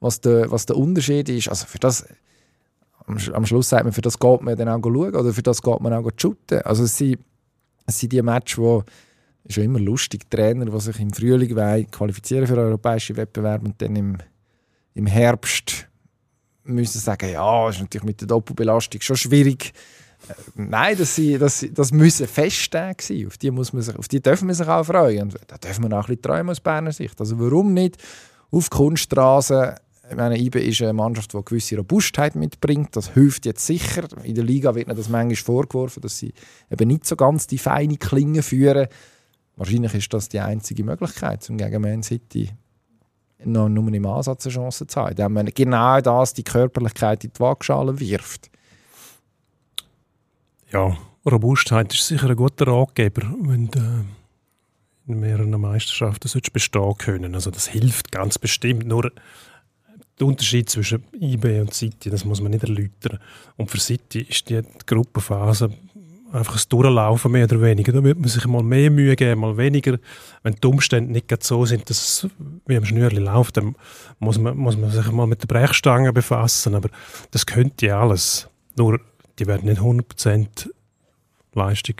was der, was der Unterschied ist. Also für das, am, am Schluss sagt man, für das geht man dann auch schauen oder für das geht man auch shooten. Also es sind, es sind die Matches, wo ist ja immer lustig, Trainer, die sich im Frühling wollen, qualifizieren für europäische Wettbewerbe und dann im, im Herbst müssen sagen, ja, ist natürlich mit der Doppelbelastung schon schwierig. Äh, Nein, das, das, das müssen Festtage sein. Auf die, muss man sich, auf die dürfen wir sich auch freuen. Und da dürfen wir auch ein bisschen träumen aus Berner Sicht. Also warum nicht auf Kunststraße? Ich meine, IBE ist eine Mannschaft, die eine gewisse Robustheit mitbringt. Das hilft jetzt sicher. In der Liga wird ihnen das manchmal vorgeworfen, dass sie eben nicht so ganz die feine Klinge führen. Wahrscheinlich ist das die einzige Möglichkeit, um gegen Man City noch nur im Ansatz eine Chance zu haben. Indem man genau das, die Körperlichkeit in die Waagschale wirft. Ja, Robustheit ist sicher ein guter Ratgeber, wenn du äh, in mehreren Meisterschaften bestehen können. Also das hilft ganz bestimmt. Nur der Unterschied zwischen IB und City, das muss man nicht erläutern. Und für City ist die Gruppenphase einfach ein Durchlaufen mehr oder weniger. Da wird man sich mal mehr Mühe geben, mal weniger. Wenn die Umstände nicht so sind, dass es wie am Schnürli läuft, dann muss man, muss man sich mal mit der Brechstange befassen. Aber das könnte ja alles. Nur die werden nicht 100% Leistung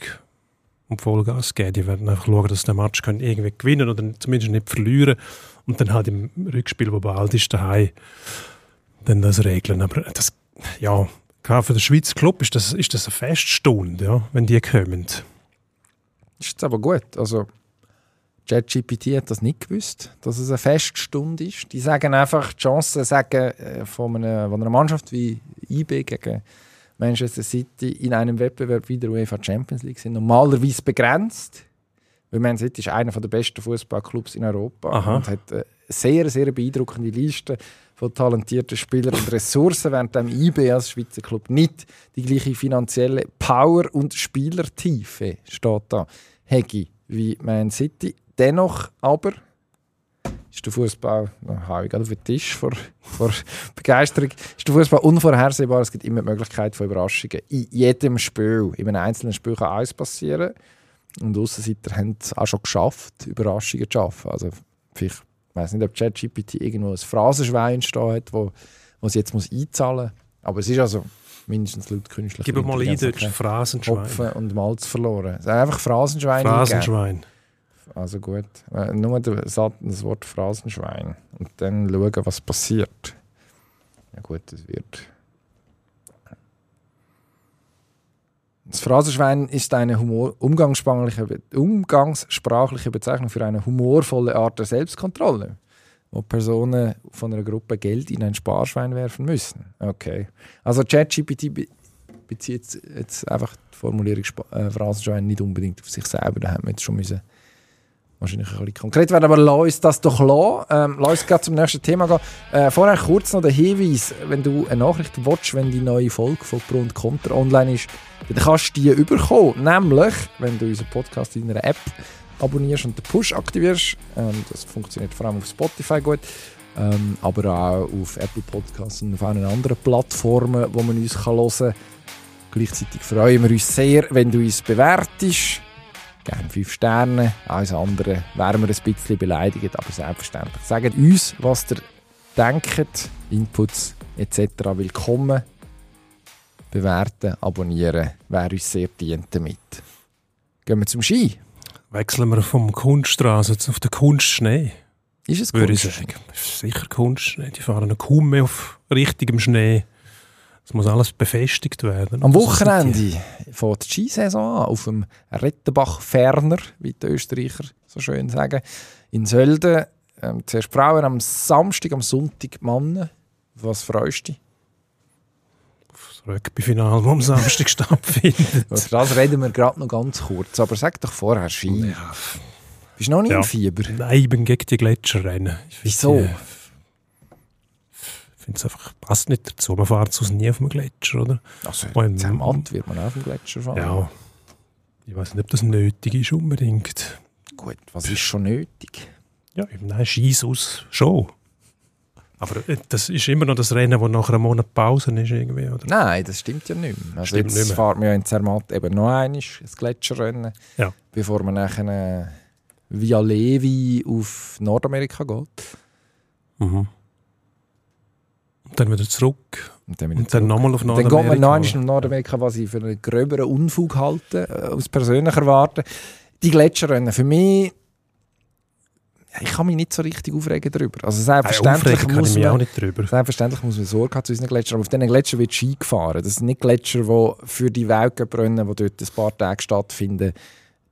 und Vollgas geben. Die werden einfach schauen, dass den Match können irgendwie gewinnen oder zumindest nicht verlieren und dann halt im Rückspiel, wo bald ist, daheim dann das regeln. Aber das, ja, für den Schweizer Club ist das, ist das eine Feststunde, ja, wenn die kommen. Ist jetzt aber gut. Also, ChatGPT hat das nicht gewusst, dass es eine Feststunde ist. Die sagen einfach, die Chancen sagen, äh, von, einer, von einer Mannschaft wie IB gegen Manchester City in einem Wettbewerb wie der UEFA Champions League sind normalerweise begrenzt. Weil Man City ist einer der besten Fußballclubs in Europa Aha. und hat eine sehr, sehr beeindruckende Liste von talentierten Spielern und Ressourcen, während dem IB als Schweizer Club nicht die gleiche finanzielle Power und Spielertiefe steht da, hätte wie Man City. Dennoch aber ist der Fußball, hau ich auf den Tisch vor, (laughs) vor Begeisterung, ist der Fußball unvorhersehbar. Es gibt immer die Möglichkeit von Überraschungen. In jedem Spiel, in einem einzelnen Spiel kann alles passieren. Und Aussenseiter haben es auch schon geschafft, Überraschungen zu schaffen. Also vielleicht, ich weiß nicht, ob ChatGPT irgendwo ein Phrasenschwein stehen hat, wo, wo sie jetzt muss einzahlen muss. Aber es ist also mindestens laut künstlicher Gib mal ein deutsches Phrasenschwein. Hopfen und Malz verloren. Es hat einfach Phrasenschwein. Phrasenschwein. Also gut. Äh, Nur das Wort Phrasenschwein. Und dann schauen, was passiert. Ja gut, das wird. Das Phrasenschwein ist eine Humor umgangssprachliche, Be- umgangssprachliche Bezeichnung für eine humorvolle Art der Selbstkontrolle, wo Personen von einer Gruppe Geld in ein Sparschwein werfen müssen. Okay. Also ChatGPT be bezieht jetzt einfach die Formulierung Spa äh, Phrasenschwein nicht unbedingt auf sich selber. Da haben wir jetzt schon müssen wahrscheinlich ein bisschen konkret werden, aber lass uns das doch lassen. Ähm, lass uns gleich zum nächsten Thema gehen. Äh, vorher kurz noch der Hinweis, wenn du eine Nachricht willst, wenn die neue Folge von Pro und Contra online ist, dann kannst du die überkommen. Nämlich, wenn du unseren Podcast in einer App abonnierst und den Push aktivierst. Ähm, das funktioniert vor allem auf Spotify gut. Ähm, aber auch auf Apple Podcasts und auf allen anderen Plattformen, wo man uns kann hören kann. Gleichzeitig freuen wir uns sehr, wenn du uns bewertest. Gerne 5 Sterne. Alles andere wären wir ein bisschen beleidigt, aber selbstverständlich. Sagt uns, was ihr denkt, Inputs etc. willkommen. Bewerten, abonnieren, wäre uns sehr dient damit. Gehen wir zum Ski. Wechseln wir vom Kunststraße auf den Kunstschnee, Ist es würde ich sagen. Sicher Kunstschnee. Die fahren kaum mehr auf richtigem Schnee. Es muss alles befestigt werden. Am Also Wochenende fängt die Skisaison an, auf dem Rettenbach-Ferner, wie die Österreicher so schön sagen, in Sölden. Ähm, zuerst Frauen am Samstag, am Sonntag Männer. Was freust du dich? Das Rugby-Final, das am (laughs) Samstag stattfindet. Über das reden wir gerade noch ganz kurz. Aber sag doch vorher Ski. Ja, Bist du noch nicht Ja. im Fieber? Nein, ich bin gegen die Gletscherrennen. Wieso? Die, finde es einfach, passt nicht dazu. Man fährt sonst nie auf dem Gletscher, oder? Also, Und- Zermatt wird man auch auf dem Gletscher fahren. Ja. Ich weiß nicht, ob das nötig ist unbedingt. Gut, was ist schon nötig? Ja, nein, Scheiß aus schon. Aber äh, das ist immer noch das Rennen, das nach einem Monat Pause ist, irgendwie, oder? Nein, das stimmt ja nicht mehr. Also Stimmt jetzt nicht fahren wir ja in Zermatt eben noch einmal ein Gletscherrennen, Ja. bevor man nachher äh, via Levi auf Nordamerika geht. Mhm. Dann wieder zurück. Und dann, wieder Und dann nochmal auf dann Nordamerika. geht man noch nach Nordamerika, was ich für einen gröberen Unfug halte, äh, aus persönlicher Warte. Die Gletscherrennen, für mich, ich kann mich nicht so richtig aufregen darüber. Also selbstverständlich kann muss ich mich man... auch nicht drüber. Selbstverständlich muss man Sorge haben zu unseren Gletschern. Aber auf diesen Gletschern wird Ski gefahren. Das sind nicht Gletscher, die für die Weltcuprennen, die dort ein paar Tage stattfinden,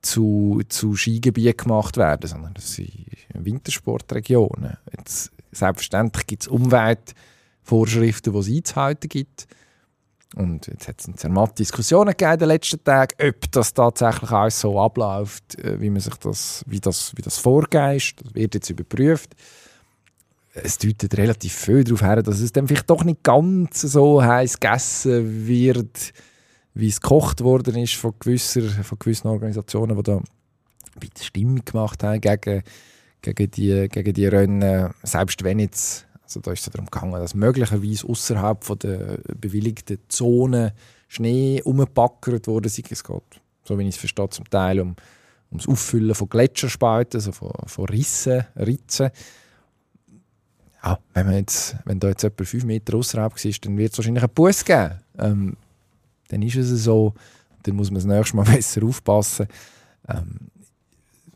zu, zu Skigebieten gemacht werden, sondern das sind Wintersportregionen. Jetzt, selbstverständlich gibt es Umweltvorschriften, die es einzuhalten gibt. Und jetzt hat es in Zermatt Diskussionen gegeben in den letzten Tagen, ob das tatsächlich alles so abläuft, äh, wie, man sich das, wie, das, wie das ist. Das wird jetzt überprüft es deutet relativ viel darauf her, dass es dann vielleicht doch nicht ganz so heiß gegessen wird, wie es gekocht worden ist von, gewisser, von gewissen Organisationen, die da ein bisschen Stimmung gemacht haben gegen, gegen, die, gegen die Rennen. Selbst wenn jetzt, also da ist es darum gegangen, dass möglicherweise außerhalb der bewilligten Zone Schnee umgepackert wurde. Es geht, so wie ich es verstehe, zum Teil um, ums Auffüllen von Gletscherspalten, also von, von Rissen, Ritzen ja, wenn, man jetzt, wenn da jetzt etwa 5 Meter außerhalb war, dann wird es wahrscheinlich einen Bus geben. Ähm, dann ist es so, dann muss man das nächste Mal (laughs) besser aufpassen. Ähm,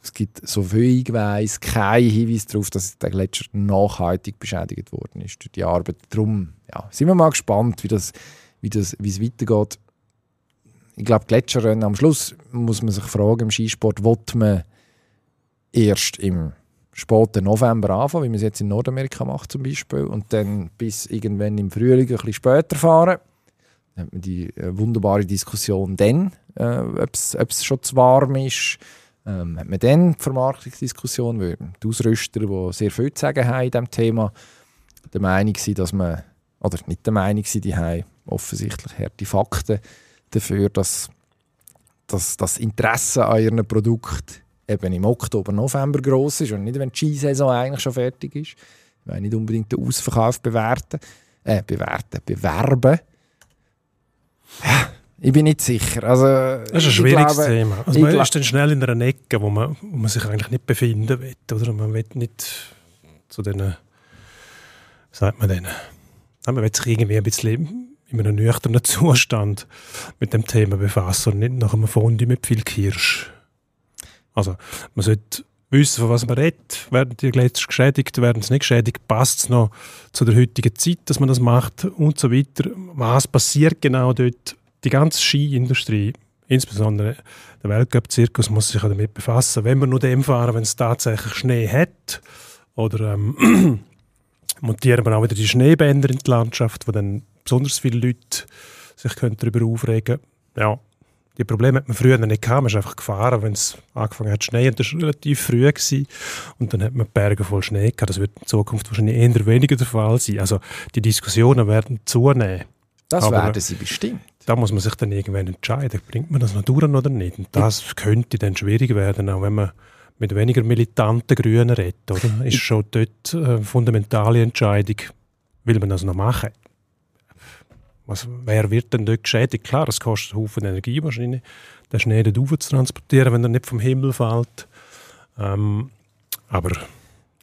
es gibt, so ich weiss, keinen Hinweis darauf, dass der Gletscher nachhaltig beschädigt worden ist durch die Arbeit. Darum ja, sind wir mal gespannt, wie, das, wie, das, wie es weitergeht. Ich glaube, Gletscherrennen am Schluss muss man sich fragen im Skisport, will man erst im späten November anfangen, wie man es jetzt in Nordamerika macht zum Beispiel, und dann bis irgendwann im Frühling ein bisschen später fahren. Dann hat man die äh, wunderbare Diskussion dann, äh, ob es schon zu warm ist. Ähm, hat man dann die Vermarktungsdiskussion, weil die Ausrüster, die sehr viel zu sagen haben in diesem Thema, der Meinung sind, dass man, oder nicht der Meinung sind, die haben offensichtlich harte Fakten dafür, dass, dass das Interesse an ihren Produkten eben im Oktober, November gross ist und nicht, wenn die Skisaison eigentlich schon fertig ist. Ich will nicht unbedingt den Ausverkauf bewerten, äh, bewerten, bewerben. Ich bin nicht sicher. Also, Das ist ein schwieriges glaube, Thema. Also man ist dann schnell in einer Ecke, wo man, wo man sich eigentlich nicht befinden will. Oder? Man will nicht zu wie sagt man denn, man will sich irgendwie ein bisschen in einem nüchternen (laughs) Zustand mit dem Thema befassen und nicht nach einem Fondue mit viel Kirsch. Also man sollte wissen, von was man redet. Werden die Gletscher geschädigt, werden sie nicht geschädigt, passt es noch zu der heutigen Zeit, dass man das macht und so weiter. Was passiert genau dort? Die ganze Skiindustrie, insbesondere der Weltcup-Zirkus, muss sich damit befassen. Wenn wir nur dem fahren, wenn es tatsächlich Schnee hat, oder ähm, (clears throat) montieren wir auch wieder die Schneebänder in die Landschaft, wo dann besonders viele Leute sich können darüber aufregen Ja, die Probleme hat man früher nicht gehabt. Man ist einfach gefahren, wenn es angefangen hat zu schneien. Das war relativ früh. Gewesen. Und dann hat man Berge voll Schnee gehabt. Das wird in Zukunft wahrscheinlich eher weniger der Fall sein. Also die Diskussionen werden zunehmen. das aber- werden sie bestimmt. Da muss man sich dann irgendwann entscheiden, bringt man das noch durch oder nicht. Und das könnte dann schwierig werden, auch wenn man mit weniger militanten Grünen redet. Oder? Ist schon dort eine fundamentale Entscheidung, will man das noch machen? Was, wer wird denn dort geschädigt? Klar, es kostet einen Haufen Energie wahrscheinlich, den Schnee dort rauf zu transportieren, wenn er nicht vom Himmel fällt. Ähm, aber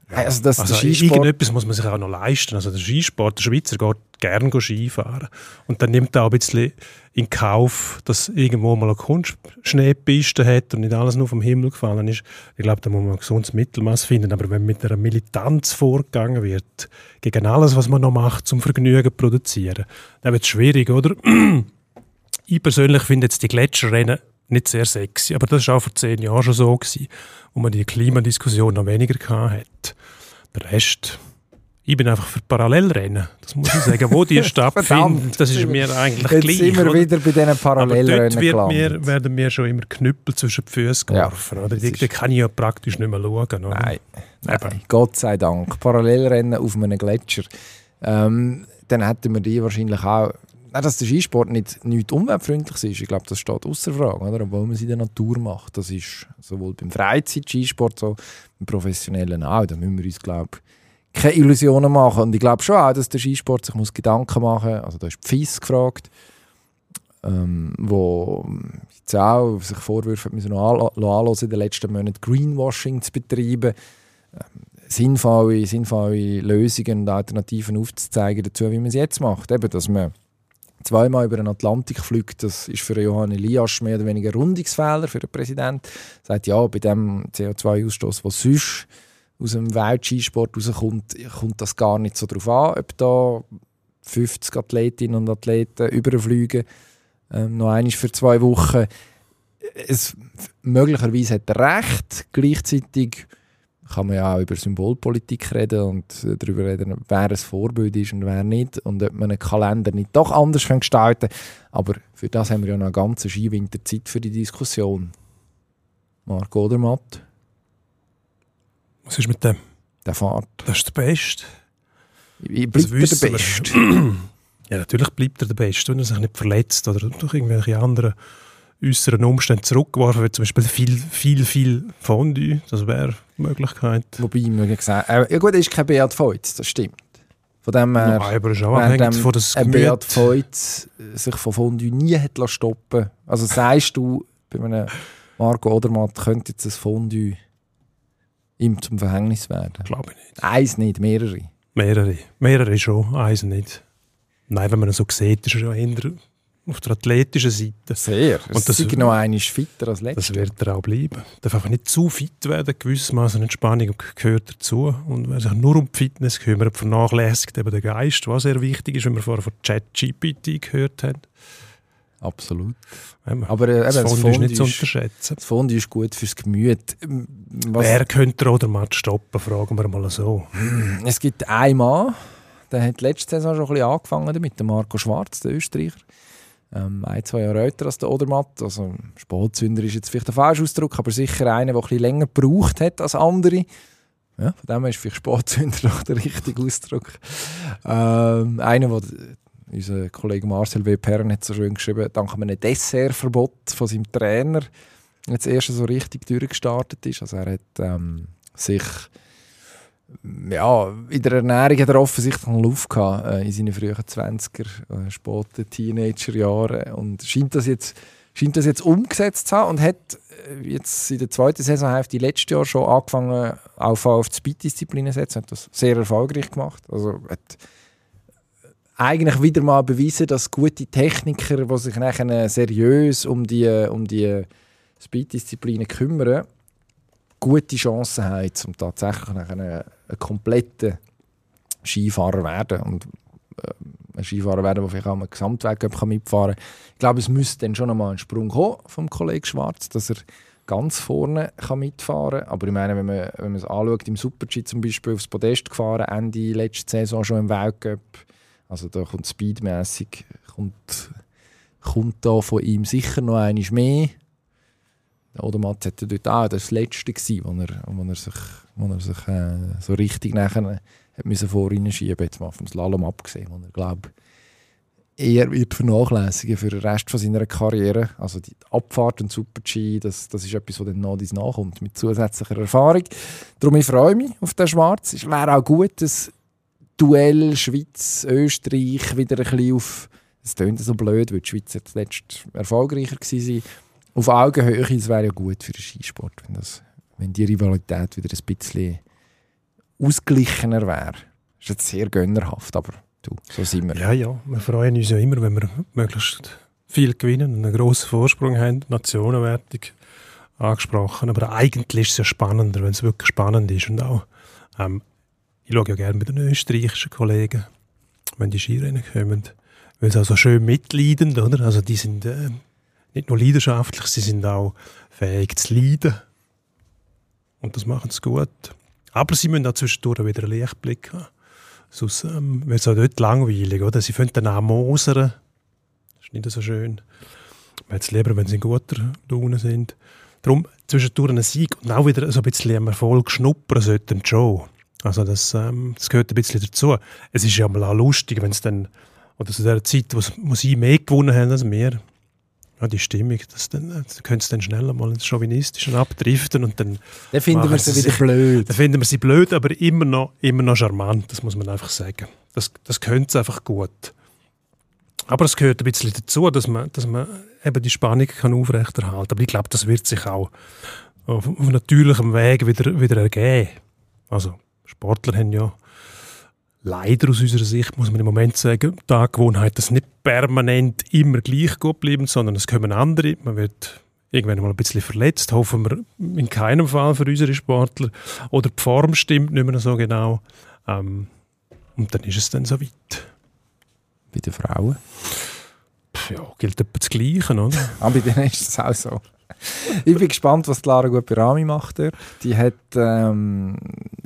Also, dass also Skisport irgendetwas muss man sich auch noch leisten. Also der Skisport, der Schweizer geht gerne Skifahren. Und dann nimmt er auch ein bisschen in Kauf, dass irgendwo mal eine Kunstschneepiste hat und nicht alles nur vom Himmel gefallen ist. Ich glaube, da muss man ein gesundes Mittelmaß finden. Aber wenn mit einer Militanz vorgegangen wird, gegen alles, was man noch macht, zum Vergnügen produzieren, dann wird es schwierig, oder? (clears throat) Ich persönlich finde jetzt die Gletscherrennen nicht sehr sexy, aber das war auch vor zehn Jahren schon so, gewesen, wo man die Klimadiskussion noch weniger hatte. Der Rest, ich bin einfach für Parallelrennen, das muss ich sagen. Wo die (laughs) stattfinden, Verdammt. das ist mir eigentlich Jetzt gleich. sind wir wieder bei diesen aber Parallelrennen dort wird mir, werden mir schon immer Knüppel zwischen die Füße Ja, geworfen. oder? ist- die kann ich ja praktisch nicht mehr schauen. Oder? Nein, nein, Gott sei Dank. Parallelrennen auf einem Gletscher. Ähm, dann hätten wir die wahrscheinlich auch. Nein, dass der Skisport nicht, nicht umweltfreundlich ist, ich glaube, das steht außer Frage, oder? obwohl man es in der Natur macht. Das ist sowohl beim Freizeit-Skisport so, beim professionellen auch. Da müssen wir uns, glaube ich, keine Illusionen machen. Und ich glaube schon auch, dass der Skisport sich muss Gedanken machen muss. Also da ist FIS gefragt, ähm, wo jetzt auch sich Vorwürfe hat müssen noch in den letzten Monaten Greenwashing zu betreiben. Ähm, sinnvolle, sinnvolle Lösungen und Alternativen aufzuzeigen dazu, wie man es jetzt macht. Eben, dass man zweimal über den Atlantik fliegt, das ist für Johann Elias mehr oder weniger ein Rundungsfehler für den Präsidenten. Er sagt, ja, bei dem CO2-Ausstoß, der sonst aus dem Weltskisport rauskommt, kommt das gar nicht so darauf an, ob da 50 Athletinnen und Athleten überfliegen, ähm, noch einmal für zwei Wochen. Es, möglicherweise hat er recht, gleichzeitig kann man ja auch über Symbolpolitik reden und darüber reden, wer ein Vorbild ist und wer nicht und ob man einen Kalender nicht doch anders gestalten Aber für das haben wir ja noch eine ganze Skiwinterzeit für die Diskussion. Marco Odermatt? Was ist mit dem? Der Fahrt. Das ist der Beste. Bleibt er der Beste? (clears throat) ja, natürlich bleibt er der Beste, wenn er sich nicht verletzt oder durch irgendwelche anderen äußeren Umständen zurückgeworfen wird, zum Beispiel viel, viel, viel Fondue, das wäre eine Möglichkeit. Wobei, ich gesagt, äh, ja gut, er ist kein Beat Feutz, das stimmt. Von dem her, Nein, aber ist auch abhängig von das ein Beat Feutz sich von Fondue nie hat stoppen Also sagst du, bei einem Marco Odermatt könnte jetzt ein Fondue ihm zum Verhängnis werden? Glaube ich nicht. Eins nicht, mehrere? Mehrere. Mehrere schon, eins nicht. Nein, wenn man ihn so sieht, ist er schon eher auf der athletischen Seite. Sehr. Und das ist noch einmal fitter als letztes. Das wird er auch bleiben. Er darf einfach nicht zu fit werden. Gewissermaßen Entspannung gehört dazu. Und wer sich nur um die Fitness kümmert, vernachlässigt eben den Geist, was sehr wichtig ist, wenn wir vorher von ChatGPT gehört haben. Absolut. Eben. Aber äh, das, Fondue ist nicht zu unterschätzen. Das Fondue ist gut fürs Gemüt. Was Wer könnte oder mal stoppen, fragen wir mal so. Es gibt einen Mann, der hat letzte Saison schon ein bisschen angefangen damit, der Marco Schwarz, der Österreicher ähm, ein, zwei Jahre älter als der Odermatt. Also Spätzünder ist jetzt vielleicht ein falscher Ausdruck, aber sicher einer, der ein bisschen länger gebraucht hat als andere. Ja, von dem her ist vielleicht Spätzünder (laughs) noch der richtige Ausdruck. Ähm, einer, der unser Kollege Marcel W. Perren hat so schön geschrieben, dank einem Dessertverbot von seinem Trainer jetzt erst so richtig durchgestartet ist. Also er hat ähm, sich ja, in der Ernährung hat er offensichtlich einen Luft gehabt, äh, in seinen frühen 20er, äh, späten Teenagerjahren und scheint das jetzt scheint das jetzt umgesetzt zu haben und hat äh, jetzt in der zweiten Saisonhälfte letztes Jahr schon angefangen, auf, auf die Speed-Disziplinen zu setzen. Hat das sehr erfolgreich gemacht. Also hat eigentlich wieder mal bewiesen, dass gute Techniker, die sich nachher seriös um die, um die Speed-Disziplinen kümmern, gute Chancen haben, um tatsächlich einen, einen kompletten Skifahrer werden und äh, ein Skifahrer werden, der vielleicht auch einen Gesamtweg mitfahren kann. Ich glaube, es müsste dann schon einmal ein Sprung kommen vom Kollegen Schwarz, dass er ganz vorne kann mitfahren kann. Aber ich meine, wenn man, wenn man es anschaut, im Super-G zum Beispiel aufs Podest gefahren, Ende letzte Saison schon im Weltcup, also da kommt speedmäßig kommt, kommt da von ihm sicher noch einiges mehr. Oder Mats hat dort auch das Letzte gewesen, wo er, wo er sich, wo er sich äh, so richtig nachher hat müssen vorhin schieben, jetzt mal vom Slalom abgesehen, wo er, glaube eher wird vernachlässigen für den Rest von seiner Karriere. Also die Abfahrt und Super-G, das, das ist etwas, was dann noch nachkommt, mit zusätzlicher Erfahrung. Darum ich freue mich auf den Schwarz. Es wäre auch gut, das Duell Schweiz-Österreich wieder ein bisschen auf, es klingt so blöd, weil die Schweiz jetzt letzt erfolgreicher war, auf Augenhöhe, das wäre ja gut für den Skisport, wenn, das, wenn die Rivalität wieder ein bisschen ausgeglichener wäre. Das ist jetzt sehr gönnerhaft, aber du, so sind wir. Ja, ja, wir freuen uns ja immer, wenn wir möglichst viel gewinnen und einen grossen Vorsprung haben, Nationenwertung angesprochen, aber eigentlich ist es ja spannender, wenn es wirklich spannend ist und auch ähm, ich schaue ja gerne mit den österreichischen Kollegen, wenn die Skirennen kommen, weil sie auch so schön mitleidend, oder? Also die sind äh, nicht nur leidenschaftlich, sie sind auch fähig zu leiden. Und das machen sie gut. Aber sie müssen auch zwischendurch wieder einen Lichtblick haben. Sonst ähm, wird es auch dort langweilig, oder? Sie fangen dann an mosern. Das ist nicht so schön. Man hat es lieber, wenn sie in guter Laune sind. Darum zwischendurch ein Sieg und auch wieder so ein bisschen am Erfolg schnuppern sollten schon. Also das, ähm, das gehört ein bisschen dazu. Es ist ja mal auch lustig, wenn es dann, oder zu der Zeit, wo, sie mehr gewonnen haben als wir, ja, die Stimmung, das dann, äh, da könnte es dann schneller mal ins Chauvinistische abdriften und dann, Dann finden wir sie sie wieder blöd. dann finden wir sie blöd, aber immer noch, immer noch charmant, das muss man einfach sagen. Das, das könnte es einfach gut. Aber es gehört ein bisschen dazu, dass man, dass man eben die Spannung kann aufrechterhalten kann. Aber ich glaube, das wird sich auch auf, auf natürlichem Weg wieder, wieder ergeben. Also Sportler haben ja leider aus unserer Sicht, muss man im Moment sagen, die Angewohnheit, dass nicht permanent immer gleich gut bleiben, sondern es kommen andere. Man wird irgendwann mal ein bisschen verletzt, hoffen wir in keinem Fall für unsere Sportler. Oder die Form stimmt nicht mehr so genau. Ähm, und dann ist es dann soweit. Bei den Frauen. Pff, Ja, gilt etwa das Gleiche, oder? Aber bei denen ist es auch so. (laughs) Ich bin gespannt, was die Lara Guperami macht. Die hat ähm,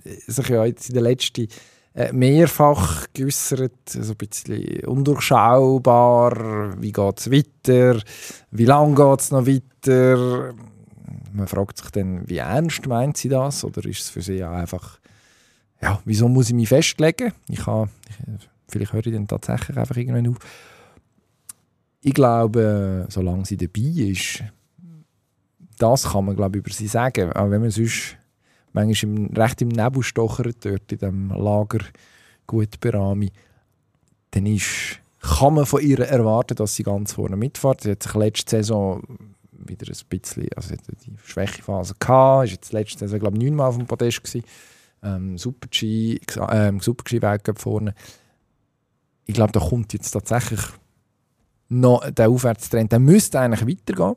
sich ja jetzt in der letzten äh, mehrfach geäußert, so ein bisschen undurchschaubar. Wie geht es weiter? Wie lange geht es noch weiter? Man fragt sich dann, wie ernst meint sie das? Oder ist es für sie auch einfach, ja, wieso muss ich mich festlegen? Ich habe, ich, vielleicht höre ich dann tatsächlich einfach irgendwann auf. Ich glaube, solange sie dabei ist, das kann man glaube ich, über sie sagen. Auch wenn man sonst manchmal im, recht im Nebel stochert, dort in dem Lager gut Berami, dann ist, kann man von ihr erwarten, dass sie ganz vorne mitfährt. Sie hat sich letzte Saison wieder ein bisschen, also die Schwächephase gehabt, ist jetzt letzte Saison glaube ich neunmal auf dem Podest gewesen. Ähm, Super-G, ähm, Super-G-Weltcup vorne. Ich glaube, da kommt jetzt tatsächlich noch der Aufwärtstrend, der müsste eigentlich weitergehen.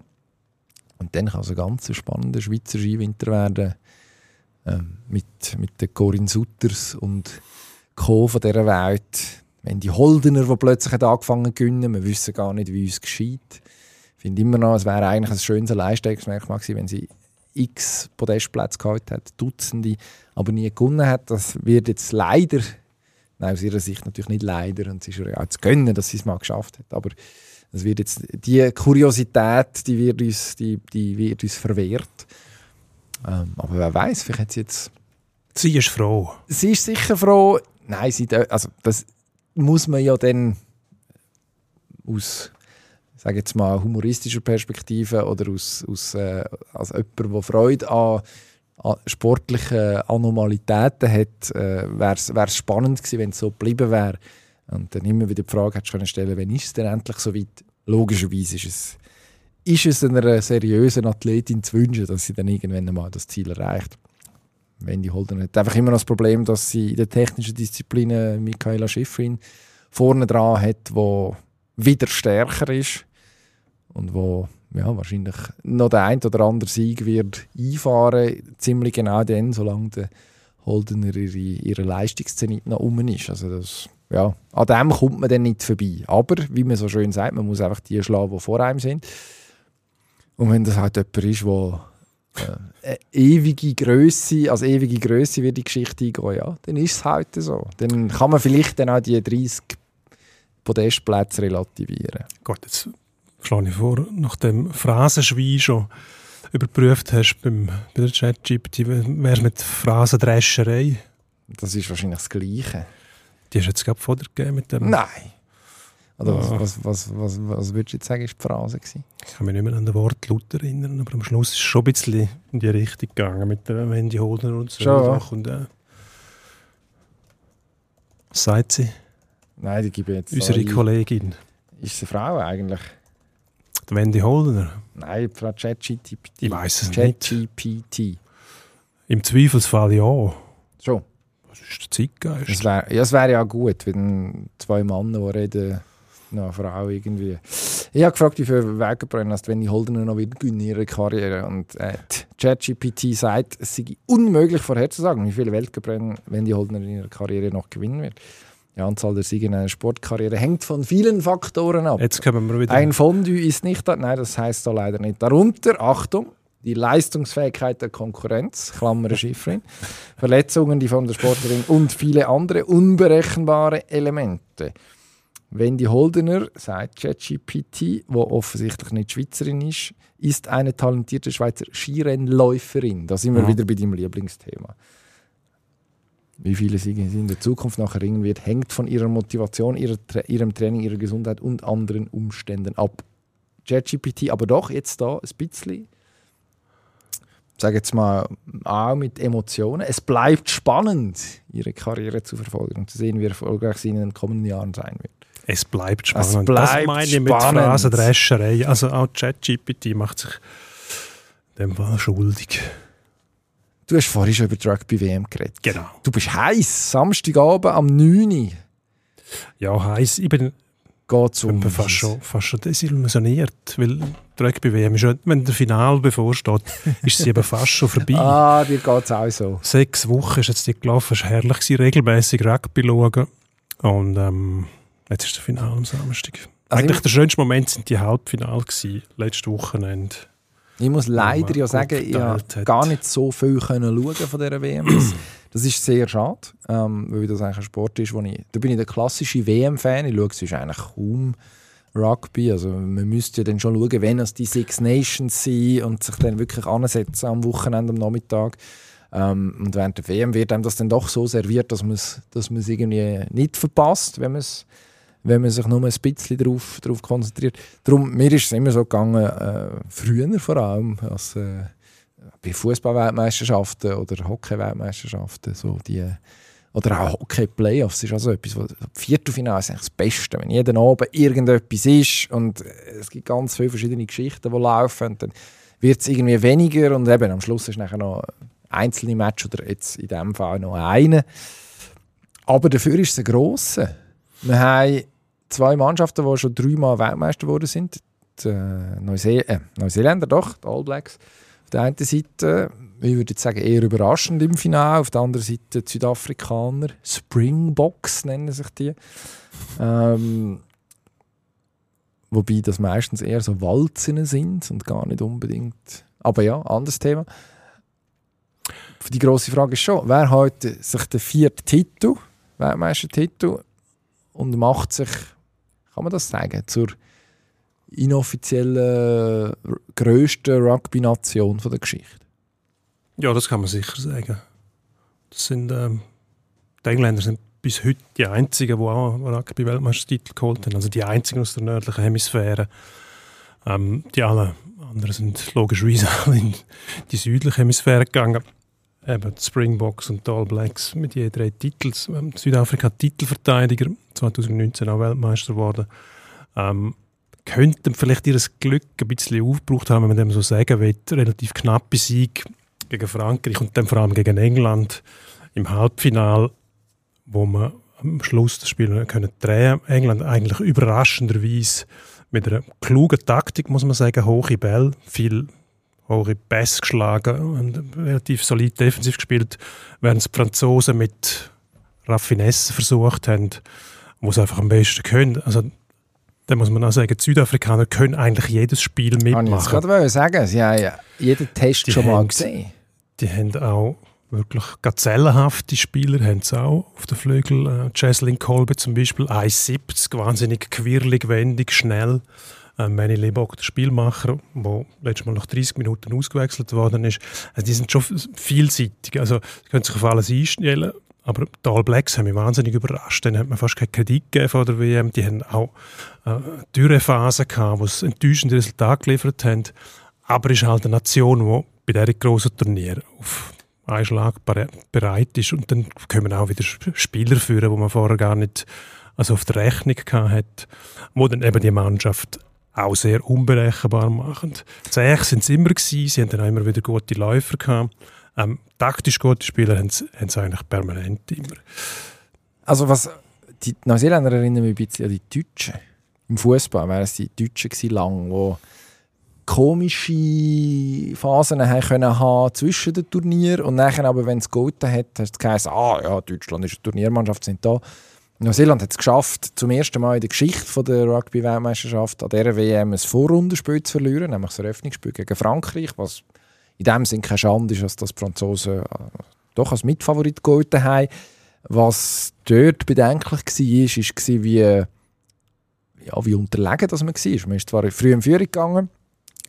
Und dann kann es ein ganz spannender Schweizer Skiwinter werden. Ähm, mit, mit den Corinne Sutters und Co. von dieser Welt. Wenn die Holdener, die plötzlich angefangen zu gewinnen, wir wissen gar nicht, wie uns geschieht. Ich finde immer noch, es wäre eigentlich ein schönes Alleinstellungsmerkmal gewesen, wenn sie x Podestplätze gehabt hat, Dutzende, aber nie gewonnen hat. Das wird jetzt leider, nein, aus ihrer Sicht natürlich nicht leider, und es ist ja auch zu gönnen, dass sie es mal geschafft hat, aber es wird jetzt, die Kuriosität, die wird uns, die, die wird uns verwehrt. Ähm, aber wer weiß, vielleicht hat sie jetzt Sie ist froh. sie ist sicher froh. Nein, sie, also das muss man ja dann aus, sage jetzt mal, humoristischer Perspektive oder aus, aus äh, als jemand, der Freude an, an sportlichen Anomalitäten hat, äh, wäre es spannend gewesen, wenn es so geblieben wäre. Und dann immer wieder die Frage hättest können stellen, wann ist es denn endlich so weit? Logischerweise ist es, ist es einer seriösen Athletin zu wünschen, dass sie dann irgendwann mal das Ziel erreicht. Wendy Holden hat einfach immer noch das Problem, dass sie in den technischen Disziplinen Michaela Schifrin vorne dran hat, wo wieder stärker ist und wo ja, wahrscheinlich noch der ein oder andere Sieg wird einfahren, ziemlich genau dann, solange der Holdener ihre, ihre Leistungszenit noch um ist. Also das, ja, an dem kommt man dann nicht vorbei. Aber, wie man so schön sagt, man muss einfach die schlagen, die vor einem sind. Und wenn das halt jemand ist, der äh, ewige Größe, als ewige Größe wird die Geschichte eingehen, ja, dann ist es halt so. Dann kann man vielleicht dann auch die 30 Podestplätze relativieren. Gut, jetzt schlage ich vor, nachdem Phrasenschwein schon überprüft hast beim, bei der ChatGPT, wärst mit Phrasendrescherei. Das ist wahrscheinlich das Gleiche. Die hast du jetzt gerade vorher gegeben mit dem. Nein. Oder was, Ah. was, was, was, was würdest du jetzt sagen, ist die Phrase gewesen? Ich kann mich nicht mehr an das Wort Luther erinnern, aber am Schluss ist es schon ein bisschen in die Richtung gegangen mit der Wendy Holder und so. Schon, ja. Sachen Und, äh, was sagt sie? Nein, die gebe jetzt Unsere. Kollegin, Ist es eine Frau eigentlich? die Wendy Holder. Nein, Frau ChatGPT. Ich weiss es nicht. ChatGPT. Im Zweifelsfall ja. Das ist der Zeitgeist. Es wäre ja, es wär ja gut, wenn zwei Männer, die reden, noch eine Frau irgendwie. Ich habe gefragt, wie viele Wegebrennen hast, wenn die Holdener noch wieder gewinnen in ihrer Karriere. Und äh, ChatGPT sagt, es sei unmöglich vorherzusagen, wie viele Weltgebrennen wenn die Holdener in ihrer Karriere noch gewinnen wird. Die Anzahl der Siege in einer Sportkarriere hängt von vielen Faktoren ab. Jetzt kommen wir wieder. Ein Fondue ist nicht da. Nein, das heißt da leider nicht. Darunter, Achtung, die Leistungsfähigkeit der Konkurrenz, Klammer Schiffrin, (laughs) Verletzungen, die von der Sportlerin und viele andere unberechenbare Elemente. Wendy Holdener, sagt ChatGPT, wo offensichtlich nicht Schweizerin ist, ist eine talentierte Schweizer Skirennläuferin. Da sind wir Ja. wieder bei deinem Lieblingsthema. Wie viele sie in der Zukunft noch erringen wird, hängt von ihrer Motivation, ihrer, ihrem Training, ihrer Gesundheit und anderen Umständen ab. ChatGPT, aber doch jetzt da ein bisschen, sage jetzt mal, auch mit Emotionen. Es bleibt spannend, ihre Karriere zu verfolgen und zu sehen, wie erfolgreich sie in den kommenden Jahren sein wird. Es bleibt Es spannend. bleibt das meine ich mit spannend. Phrasendrescherei. Also auch ChatGPT macht sich dem Fall schuldig. Du hast vorhin schon über die Rugby-WM geredet. Genau. Du bist heiß. Samstagabend am 9. Uhr Ja, heiß. Ich bin geht es um. fast schon, fast schon desillusioniert, weil die Rugby-WM ist, wenn der Final bevorsteht, (laughs) ist sie eben fast schon vorbei. Ah, dir geht es auch so. Sechs Wochen ist jetzt die gelaufen, es war herrlich, regelmäßig Rugby schauen. Und ähm, jetzt ist der Final am Samstag. Also Eigentlich ich- der schönste Moment sind die Halbfinale gewesen, letztes Wochenende. Ich muss leider ja sagen, ich habe gar nicht so viel können schauen von dieser WM. (clears throat) Das, ist sehr schade, ähm, weil das eigentlich ein Sport ist, wo ich... Da bin ich der klassische WM-Fan. Ich schaue sonst eigentlich kaum Rugby. Also man müsste ja dann schon schauen, wenn es die Six Nations sind und sich dann wirklich ansetzen am Wochenende, am Nachmittag. Ähm, und während der WM wird einem das dann doch so serviert, dass man es dass es irgendwie nicht verpasst, wenn man es wenn man sich nur ein bisschen darauf, darauf konzentriert. Darum, mir ist es immer so gegangen, äh, früher vor allem, als, äh, bei Fußball-Weltmeisterschaften oder Hockey-Weltmeisterschaften, so die, oder auch Hockey-Playoffs ist also etwas, wo Viertelfinale ist eigentlich das Beste, wenn jeden Abend irgendetwas ist und äh, es gibt ganz viele verschiedene Geschichten, die laufen dann wird es irgendwie weniger und eben am Schluss ist nachher noch einzelne Match oder jetzt in diesem Fall noch eine. Aber dafür ist es ein grosser. Wir haben zwei Mannschaften, die schon dreimal Weltmeister geworden sind. Die äh, äh, Neuseeländer, doch, die All Blacks. Auf der einen Seite, ich würde sagen, eher überraschend im Finale. Auf der anderen Seite die Südafrikaner. Springboks nennen sich die. Ähm, wobei das meistens eher so Walzen sind und gar nicht unbedingt. Aber ja, anderes Thema. Die grosse Frage ist schon, wer heute sich den vierten Titel, Weltmeistertitel, und macht sich, kann man das sagen, zur inoffiziellen grössten Rugby-Nation der Geschichte. Ja, das kann man sicher sagen. Das sind, ähm, die Engländer sind bis heute die einzigen, die auch Rugby-Weltmeistertitel geholt haben. Also die einzigen aus der nördlichen Hemisphäre. Ähm, die alle anderen sind logischerweise (laughs) alle in die südliche Hemisphäre gegangen. Eben die Springboks und die All Blacks mit je drei Titels. Ähm, Südafrika Titelverteidiger, 2019 auch Weltmeister geworden. Ähm, könnten vielleicht ihr Glück ein bisschen aufgebraucht haben, wenn man dem so sagen will. Relativ knappe Sieg gegen Frankreich und dann vor allem gegen England im Halbfinal, wo man am Schluss das Spiel können drehen. England eigentlich überraschenderweise mit einer klugen Taktik, muss man sagen, hohe Bälle, viel hohe Pässe geschlagen und relativ solid defensiv gespielt, während die Franzosen mit Raffinesse versucht haben, wo sie einfach am besten können. Also da muss man auch sagen, die Südafrikaner können eigentlich jedes Spiel Kann ich mitmachen. gerade sagen, sie haben ja jeden Test Die schon mal haben- gesehen. Die haben auch wirklich gazellenhafte Spieler, haben sie auch auf den Flügel. Äh, Jaslyn Kolbe zum Beispiel, 1,70, wahnsinnig quirlig, wendig, schnell. Äh, Manny Lebok, der Spielmacher, der letztes Mal nach 30 Minuten ausgewechselt worden ist. Also die sind schon vielseitig, also sie können sich auf alles einstellen. Aber die All Blacks haben mich wahnsinnig überrascht. Dann hat man fast keinen Kredit gegeben von der WM. Die haben auch äh, Dürrephase gehabt, wo sie enttäuschende Resultate geliefert haben. Aber es ist halt eine Nation, die bei diesen grossen Turnieren auf einen Schlag bere- bereit ist. Und dann kommen auch wieder Sp- Spieler führen, die man vorher gar nicht also auf der Rechnung gehabt hat, wo dann eben die Mannschaft auch sehr unberechenbar machen. Zäh sind sie immer gewesen, sie haben dann auch immer wieder gute Läufer gehabt. Ähm, taktisch gute Spieler haben sie, eigentlich permanent immer. Also was, die Neuseeländer erinnern mich ein bisschen an die Deutschen. Im Fußball wären es die Deutschen gewesen, lang, wo komische Phasen haben können haben zwischen den Turnieren und nachher aber, wenn es gegolten hat, hat es geheißen, ah ja, Deutschland ist eine Turniermannschaft, sind da. Neuseeland hat es geschafft, zum ersten Mal in der Geschichte der Rugby-Weltmeisterschaft an dieser WM ein Vorrundenspiel zu verlieren, nämlich das Eröffnungsspiel gegen Frankreich, was in dem Sinn keine Schande ist, dass das Franzosen äh, doch als Mitfavorit gegolten haben. Was dort bedenklich war, war, wie, ja, wie unterlegen das man war. Man ist zwar früh in Führung gegangen,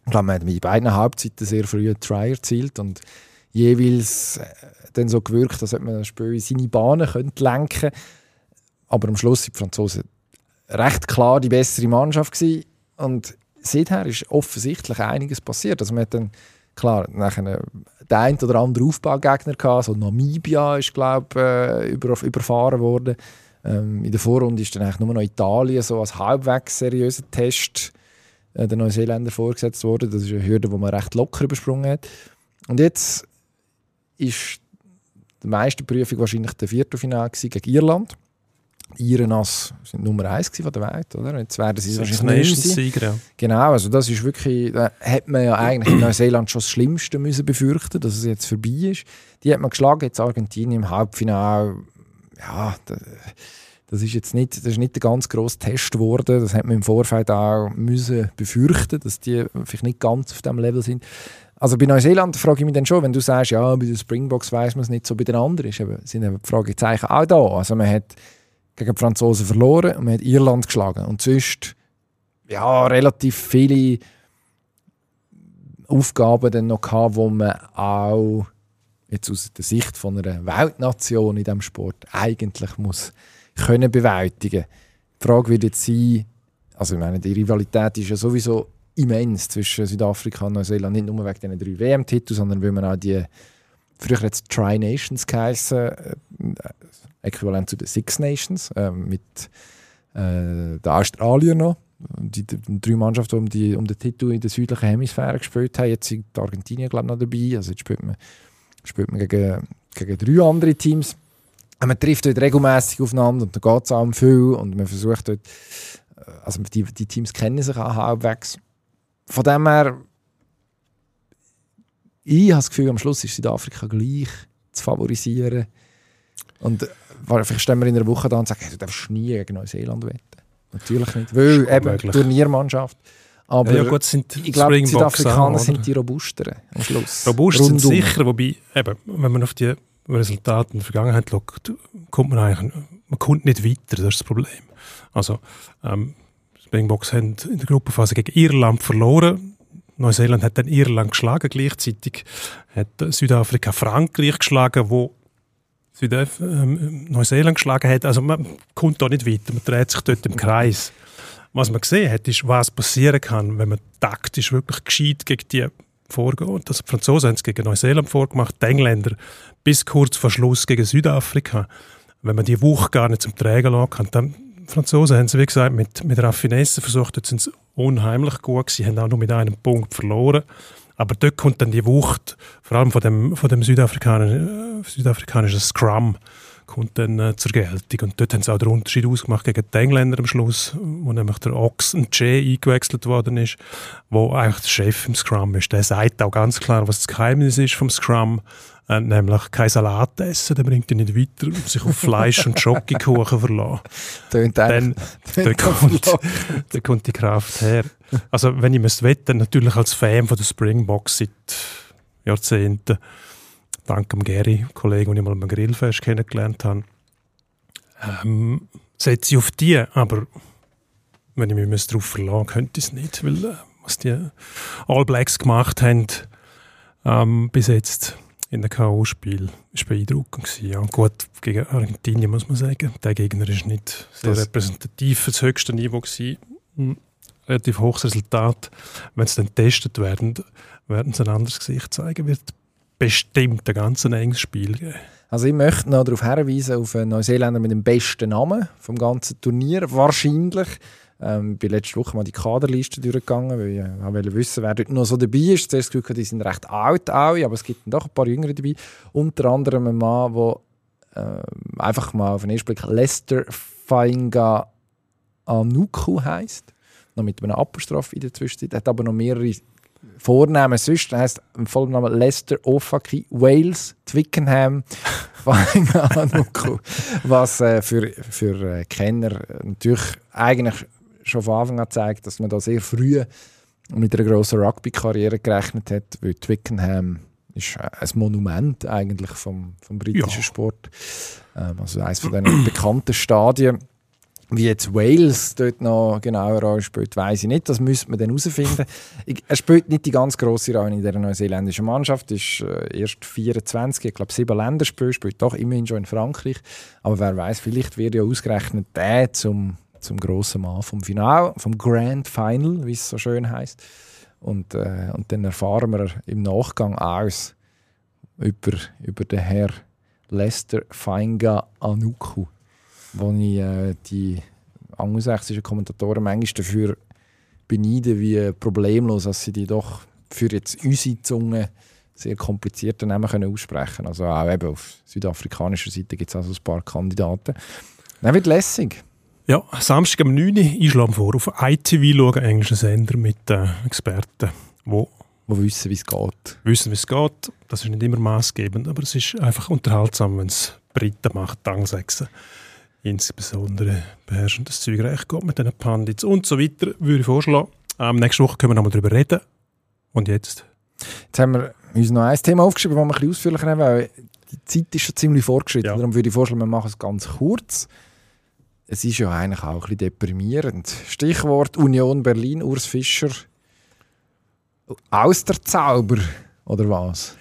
ich glaube, man hat mit beiden Halbzeiten sehr früh einen Try erzielt und jeweils äh, dann so gewirkt, ob man das Spiel in seine Bahnen könnte lenken Aber am Schluss sind die Franzosen recht klar die bessere Mannschaft gewesen. Und seither ist offensichtlich einiges passiert. Also man hat dann, klar, nachher der ein oder andere Aufbaugegner gehabt, so Namibia ist, glaube äh, über, überfahren worden. Ähm, in der Vorrunde ist dann eigentlich nur noch Italien so als halbwegs seriöser Test äh, der Neuseeländer vorgesetzt worden. Das ist eine Hürde, die man recht locker übersprungen hat. Und jetzt ist die meiste Prüfung wahrscheinlich der Viertelfinale gegen Irland. Iren als sind Nummer 1 von der Welt, oder? Jetzt werden sie wahrscheinlich Nations. Sieger, ja. Genau, also das ist wirklich, da hat man ja eigentlich in Neuseeland schon das Schlimmste müssen befürchten, dass es jetzt vorbei ist. Die hat man geschlagen, jetzt Argentinien im Halbfinale. Ja, da, das ist jetzt nicht, das ist nicht der ganz grosse Test geworden. Das hat man im Vorfeld auch müssen befürchten, dass die vielleicht nicht ganz auf dem Level sind. Also bei Neuseeland frage ich mich dann schon, wenn du sagst, ja, bei den Springboks weiß man es nicht so, bei den anderen ist eben, sind eben die Fragezeichen auch da. Also man hat gegen die Franzosen verloren und man hat Irland geschlagen. Und sonst ja, relativ viele Aufgaben dann noch gehabt, wo man auch jetzt aus der Sicht von einer Weltnation in diesem Sport eigentlich muss können bewältigen. Die Frage wird jetzt sein, also ich meine, die Rivalität ist ja sowieso immens zwischen Südafrika und Neuseeland, nicht nur wegen diesen drei WM-Titeln, sondern weil man auch die früher jetzt Tri-Nations geheißen, äh, äquivalent zu den Six Nations, äh, mit äh, den Australiern noch. Die, die, die drei Mannschaften, die um, die um den Titel in der südlichen Hemisphäre gespielt haben. Jetzt sind die Argentinien glaube ich, noch dabei. Also jetzt spielt man, spielt man gegen, gegen drei andere Teams. Und man trifft dort regelmäßig aufeinander und da geht es auch um viel und man versucht dort, äh, also die, die Teams kennen sich auch halbwegs. Von dem her, ich habe das Gefühl, am Schluss ist Südafrika gleich zu favorisieren. Und äh, vielleicht stehen wir in einer Woche da und sagen, hey, du darfst nie gegen Neuseeland wetten. Natürlich nicht, weil eben. Turniermannschaft. Aber ja, gut, sind ich glaube, die Südafrikaner sind die robusteren am Schluss. Robust sind Rundum. sicher, wobei, eben, wenn man auf die Resultate in der Vergangenheit schaut, kommt man eigentlich, man kommt nicht weiter, das ist das Problem. Also, ähm, die Springboks haben in der Gruppenphase gegen Irland verloren. Neuseeland hat dann Irland geschlagen, gleichzeitig hat Südafrika Frankreich geschlagen, wo Südaf ähm, Neuseeland geschlagen hat. Also man kommt da nicht weiter, man dreht sich dort im Kreis. Was man gesehen hat, ist, was passieren kann, wenn man taktisch wirklich gescheit gegen die vorgeht. Also die Franzosen haben es gegen Neuseeland vorgemacht, die Engländer bis kurz vor Schluss gegen Südafrika. Wenn man die Wucht gar nicht zum Träger lassen kann, dann die Franzosen haben es, wie gesagt, mit, mit Raffinesse versucht, jetzt sind sie unheimlich gut gewesen, haben auch nur mit einem Punkt verloren. Aber dort kommt dann die Wucht, vor allem von dem, von dem Südafrikanischen, äh, südafrikanischen Scrum, kommt dann äh, zur Geltung. Und dort haben sie auch den Unterschied ausgemacht gegen die Engländer am Schluss, wo nämlich der Ox und Jay eingewechselt worden ist, wo eigentlich der Chef im Scrum ist. Der sagt auch ganz klar, was das Geheimnis ist vom Scrum, äh, nämlich kein Salat essen, der bringt ihn nicht weiter und sich auf Fleisch und Schokokuchen verlassen. Tönt Dann, dann, kommt, dann kommt die Kraft her. Also wenn ich müsste wetten, natürlich als Fan von der Springboks seit Jahrzehnten, dank dem Gary, Kollegen, den ich mal beim Grillfest kennengelernt habe, ähm, setze ich auf die, aber wenn ich mich darauf verlassen könnte ich es nicht, weil äh, was die All Blacks gemacht haben ähm, bis jetzt in der K.O.-Spiel ist beeindruckend gewesen. Ja, gut, gegen Argentinien muss man sagen, der Gegner ist nicht sehr Das- repräsentativ für das höchste Niveau gewesen. Hm, Relativ hohes Resultat. Wenn sie dann getestet werden, werden sie ein anderes Gesicht zeigen. Wird bestimmt ein ganz enges Spiel geben. Also ich möchte noch darauf hinweisen, auf einen Neuseeländer mit dem besten Namen vom ganzen Turnier, wahrscheinlich. Ähm, bin letzte Woche mal die Kaderliste durchgegangen, weil ich auch wollte wissen, wer dort noch so dabei ist. Zuerst Glück, die sind recht alt, alle, aber es gibt doch ein paar Jüngere dabei. Unter anderem ein Mann, der ähm, einfach mal auf den ersten Blick Lester Fainga Anuku heisst. Noch mit einem Apostroph in der Zwischenzeit. Er hat aber noch mehrere Vornamen sonst. Er heisst im vollen Namen Lester Ofaki Wales Twickenham. (laughs) Was äh, für, für äh, Kenner natürlich eigentlich schon von Anfang an zeigt, dass man da sehr früh mit einer grossen Rugby-Karriere gerechnet hat, weil Twickenham ist äh, ein Monument eigentlich vom, vom britischen Ja. Sport. Ähm, also eines von den bekannten Stadien. Wie jetzt Wales dort noch genauer anspielt, weiß ich nicht. Das müsste man dann herausfinden. Er spielt nicht die ganz grosse Rolle in der neuseeländischen Mannschaft. ist äh, erst 24, ich glaube sieben Länderspiele, spielt doch immerhin schon in Frankreich. Aber wer weiß, vielleicht wird ja ausgerechnet der zum, zum grossen Mann vom Final, vom Grand Final, wie es so schön heißt. Und, äh, und dann erfahren wir im Nachgang aus über, über den Herr Lester Fainga Anuku, wo ich äh, die angelsächsischen Kommentatoren manchmal dafür beneide, wie problemlos dass sie die doch für jetzt unsere Zunge sehr komplizierte Namen können aussprechen Also auch eben auf südafrikanischer Seite gibt es also ein paar Kandidaten. Dann wird lässig. Ja, Samstag am 9. Uhr einschlagen vor auf ITV schauen, englischen Sender mit äh, Experten, die wo wissen, wie es geht. wissen, wie es geht. Das ist nicht immer maßgebend, aber es ist einfach unterhaltsam, wenn es Briten macht, Dangsechsen. Insbesondere beherrschen das Zeug recht gut mit diesen Pandits und so weiter, würde ich vorschlagen. Ähm, nächste Woche können wir nochmal darüber reden. Und jetzt? Jetzt haben wir uns noch ein Thema aufgeschrieben, das wir ein bisschen ausführlicher nehmen, weil die Zeit ist schon ziemlich fortgeschritten. Ja. Darum würde ich vorschlagen, wir machen es ganz kurz. Es ist ja eigentlich auch ein bisschen deprimierend. Stichwort Union Berlin, Urs Fischer. Aus der Zauber, oder was?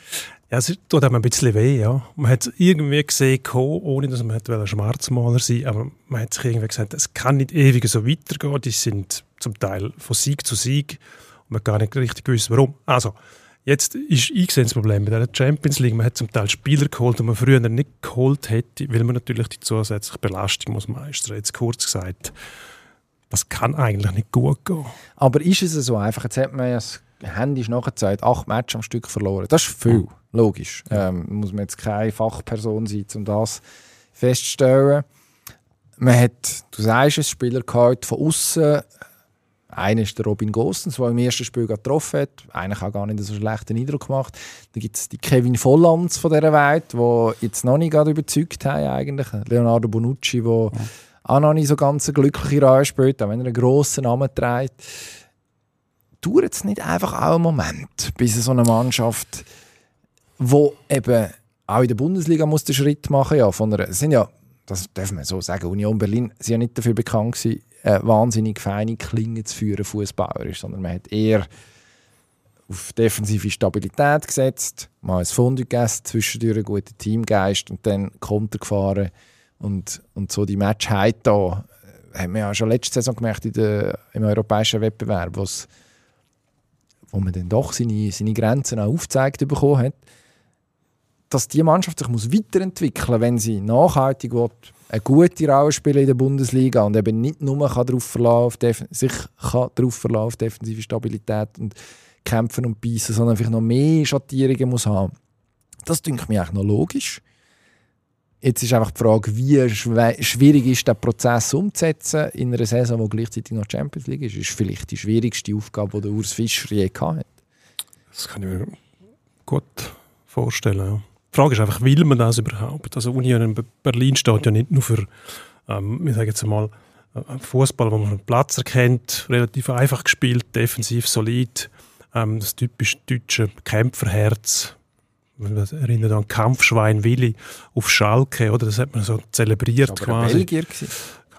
Ja, es tut einem ein bisschen weh, ja. Man hat es irgendwie gesehen, ohne dass man hätte Schwarzmaler sein aber man hat sich irgendwie gesagt, es kann nicht ewig so weitergehen. Die sind zum Teil von Sieg zu Sieg und man gar nicht richtig gewusst, warum. Also, jetzt ist eingesehen das Problem mit der Champions League. Man hat zum Teil Spieler geholt, die man früher nicht geholt hätte, weil man natürlich die zusätzliche Belastung muss meistern. Jetzt kurz gesagt, das kann eigentlich nicht gut gehen. Aber ist es so einfach? Jetzt hat man ja das Handy nachgezeigt, acht Matches am Stück verloren. Das ist viel, logisch. Ähm, muss man jetzt keine Fachperson sein, um das festzustellen. Man hat, du sagst es, Spieler gehabt von außen. Einer ist der Robin Gosens, der im ersten Spiel getroffen hat. Eigentlich auch gar nicht so einen schlechten Eindruck gemacht. Dann gibt es die Kevin Vollands von dieser Welt, die jetzt noch nicht gerade überzeugt haben eigentlich. Leonardo Bonucci, der auch noch nicht so ganz eine glückliche Rolle spielt, auch wenn er einen grossen Namen trägt dauert es nicht einfach auch einen Moment, bis so eine Mannschaft, wo eben auch in der Bundesliga muss den Schritt machen, ja, von einer, es sind ja, das darf man so sagen, Union Berlin sind ja nicht dafür bekannt gewesen, äh, wahnsinnig feine Klingen zu führen, fußballerisch, sondern man hat eher auf defensive Stabilität gesetzt, mal ein Fondue gegessen, zwischendurch einen guten Teamgeist und dann Konter gefahren. Und, und so die Match heute da, äh, haben wir ja schon letzte Saison gemerkt in der, im europäischen Wettbewerb, wo man dann doch seine, seine Grenzen auch aufgezeigt bekommen hat, dass die Mannschaft sich weiterentwickeln muss, wenn sie nachhaltig will, eine gute Rolle spielen in der Bundesliga und eben nicht nur kann darauf verlassen, auf Def sich kann darauf verlassen auf defensive Stabilität und kämpfen und beißen, sondern vielleicht noch mehr Schattierungen muss haben. Das denke ich mir eigentlich noch logisch. Jetzt ist einfach die Frage, wie schwierig ist der Prozess umzusetzen in einer Saison, wo gleichzeitig noch Champions League ist. Ist vielleicht die schwierigste Aufgabe, die der Urs Fischer je gehabt hat. Das kann ich mir gut vorstellen. Ja. Die Frage ist einfach, will man das überhaupt? Also Union in Be- Berlin steht ja nicht nur für, ähm, ich sage jetzt mal, äh, Fußball, wo man den Platz erkennt, relativ einfach gespielt, defensiv solid, ähm, das typisch deutsche Kämpferherz. Man erinnert an Kampfschwein Willi auf Schalke, oder? Das hat man so zelebriert Das war aber quasi. Belgier. gewesen.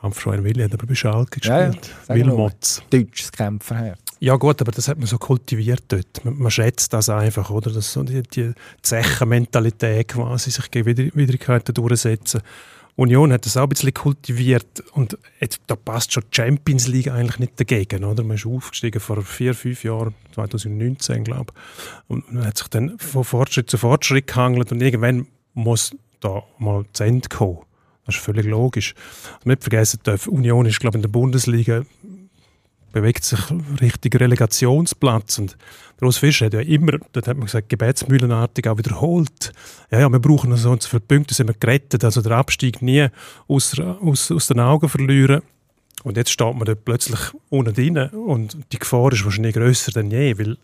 Kampfschwein Willi hat aber bei Schalke Ja, ja, gespielt. sag nur. Wilmots. Deutsches Kämpferherz. Ja gut, aber das hat man so kultiviert dort. Man, man schätzt das einfach, oder? Das so die, die Zechenmentalität quasi, sich gegen Widr- Widrigkeiten durchsetzen. Union hat das auch ein bisschen kultiviert und jetzt, da passt schon die Champions League eigentlich nicht dagegen, oder? Man ist aufgestiegen vor vier, fünf Jahren, 2019, glaube ich. Und man hat sich dann von Fortschritt zu Fortschritt gehangelt und irgendwann muss da mal zu Ende kommen. Das ist völlig logisch. Und nicht vergessen dürfen, Union ist, glaube ich, in der Bundesliga bewegt sich Richtung Relegationsplatz. Und Urs Fischer hat ja immer, dort hat man gesagt, gebetsmühlenartig auch wiederholt. Ja, ja, wir brauchen so und so viele Punkte, sind wir gerettet. Also der Abstieg nie aus, aus, aus den Augen verlieren. Und jetzt steht man dort plötzlich unten drin und die Gefahr ist wahrscheinlich grösser denn je, weil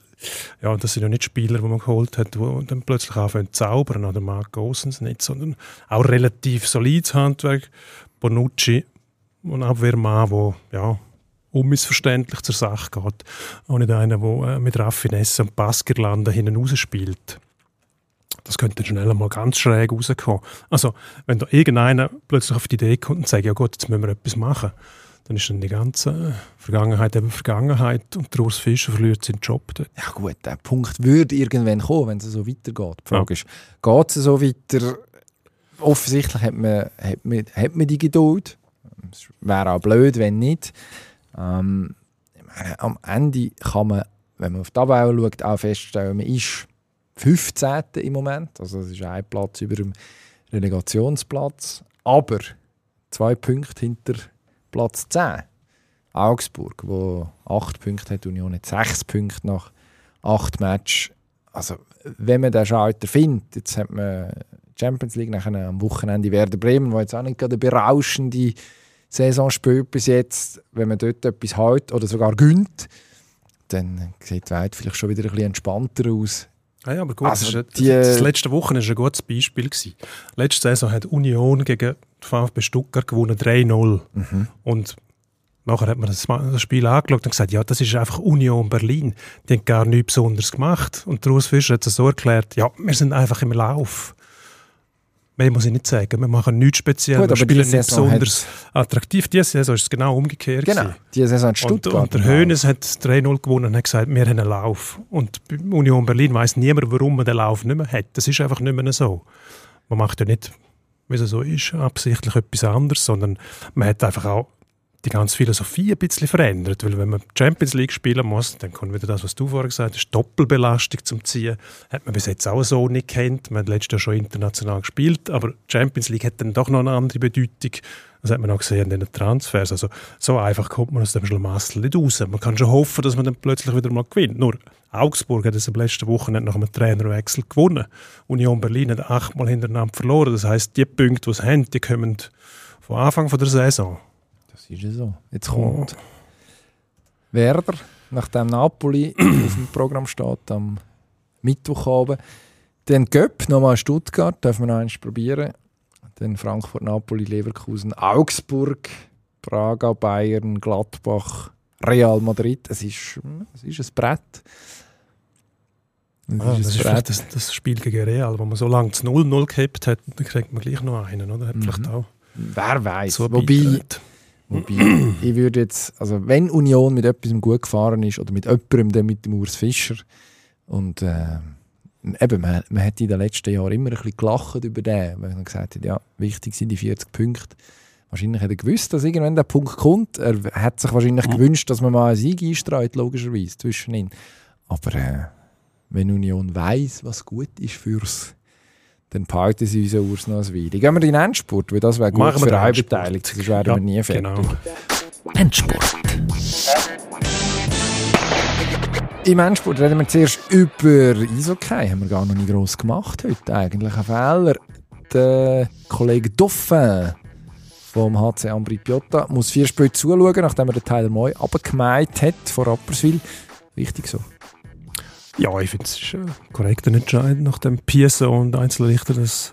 ja, das sind ja nicht Spieler, die man geholt hat, die dann plötzlich anfangen zu zaubern, oder Marc Gosens nicht, sondern auch relativ solides Handwerk. Bonucci, ein Abwehrmann, der ja, unmissverständlich zur Sache geht. Auch nicht einer, der äh, mit Raffinesse und Passgerlande hinten rausspielt. das könnte schnell mal ganz schräg rauskommen. Also, wenn da irgendeiner plötzlich auf die Idee kommt und sagt, ja gut, jetzt müssen wir etwas machen, dann ist dann die ganze Vergangenheit eben Vergangenheit und der Urs Fischer verliert seinen Job dort. Ja gut, der Punkt würde irgendwann kommen, wenn es so weitergeht. Die Frage ist, geht es so weiter? Offensichtlich hat man, hat man, hat man die Geduld. Es wäre auch blöd, wenn nicht. Ähm, am Ende kann man, wenn man auf die Tabelle schaut, auch feststellen, man ist 15. im Moment. Also das ist ein Platz über dem Relegationsplatz. Aber zwei Punkte hinter Platz 10. Augsburg, wo 8 Punkte hat, Union hat 6 Punkte nach 8 Matches. Also, wenn man den Schalter findet, jetzt hat man Champions League nachher am Wochenende Werder Bremen, wo jetzt auch nicht gerade eine berauschende Saison spielt bis jetzt. Wenn man dort etwas hält oder sogar gönnt, dann sieht die Welt vielleicht schon wieder ein bisschen entspannter aus. Ah ja, aber gut, Also, das, die- das letzte Woche war ein gutes Beispiel. Gewesen. Letzte Saison hat Union gegen VfB Stuttgart gewonnen 3-0. Und nachher hat man das, das Spiel angeschaut und gesagt, ja, das ist einfach Union Berlin. Die haben gar nichts Besonderes gemacht. Und der Urs Fischer hat es so erklärt, ja, wir sind einfach im Lauf. Mehr muss ich nicht sagen. Wir machen nichts speziell, Gut, wir spielen nicht Saison besonders attraktiv. Diese Saison ist es genau umgekehrt. Genau, diese Saison Und, Stuttgart. und der Hoeneß hat 3-0 gewonnen und hat gesagt, wir haben einen Lauf. Und bei Union Berlin weiß niemand, warum man den Lauf nicht mehr hat. Das ist einfach nicht mehr so. Man macht ja nicht, wie es so ist, absichtlich etwas anderes, sondern man hat einfach auch die ganze Philosophie ein bisschen verändert. Weil wenn man Champions League spielen muss, dann kommt wieder das, was du vorher gesagt hast, Doppelbelastung zum Ziehen. Hat man bis jetzt auch so nicht kennt. Man hat letztes Jahr schon international gespielt, aber Champions League hat dann doch noch eine andere Bedeutung. Das hat man auch gesehen in den Transfers. Also so einfach kommt man aus dem Schlamassel nicht raus. Man kann schon hoffen, dass man dann plötzlich wieder mal gewinnt. Nur Augsburg hat es am letzten Wochenende nach einem Trainerwechsel gewonnen. Union Berlin hat achtmal hintereinander verloren. Das heißt, die Punkte, die sie haben, die kommen von Anfang der Saison. Das ist ja so. Jetzt kommt Werder, nachdem Napoli (clears throat) auf dem Programm steht, am Mittwochabend. Dann Göpp, nochmal Stuttgart, dürfen wir noch eins probieren. Dann Frankfurt, Napoli, Leverkusen, Augsburg, Praga, Bayern, Gladbach, Real Madrid. Es ist, es ist ein Brett. Es Ah, ein das ist vielleicht das, das Spiel gegen Real, wo man so lange zu 0-0 gehabt hat, dann kriegt man gleich noch einen, oder? Hat Mhm. vielleicht auch Wer weiß. so Wobei. Wobei, (clears throat) ich würde jetzt, also wenn Union mit etwas gut gefahren ist oder mit jemandem, dann mit dem Urs Fischer und äh, eben, man, man hat in den letzten Jahren immer ein bisschen gelacht über den, weil man gesagt hat, ja, wichtig sind die 40 Punkte. Wahrscheinlich hat er gewusst, dass irgendwann der Punkt kommt. Er hat sich wahrscheinlich gewünscht, dass man mal einen Sieg einstreut, logischerweise, zwischen ihnen. Aber äh, wenn Union weiß, was gut ist fürs dann behalten sie unseren Urs noch ein Weile. Gehen wir in den Endspurt, weil das wäre gut Machen für eine. Beteiligung, sonst wären Ja, wir nie fertig. genau. Endspurt. Im Endspurt reden wir zuerst über Eishockey. Haben wir gar noch nicht gross gemacht heute. Eigentlich ein Fehler. Der Kollege Dauphin vom HC Ambri Piotta muss vier Spiele zuschauen, nachdem er den Tyler Moy abgemeint hat von Rapperswil. Richtig so. Ja, ich finde, es ist ein korrekter Entscheid, nachdem Pieso und Einzelrichter das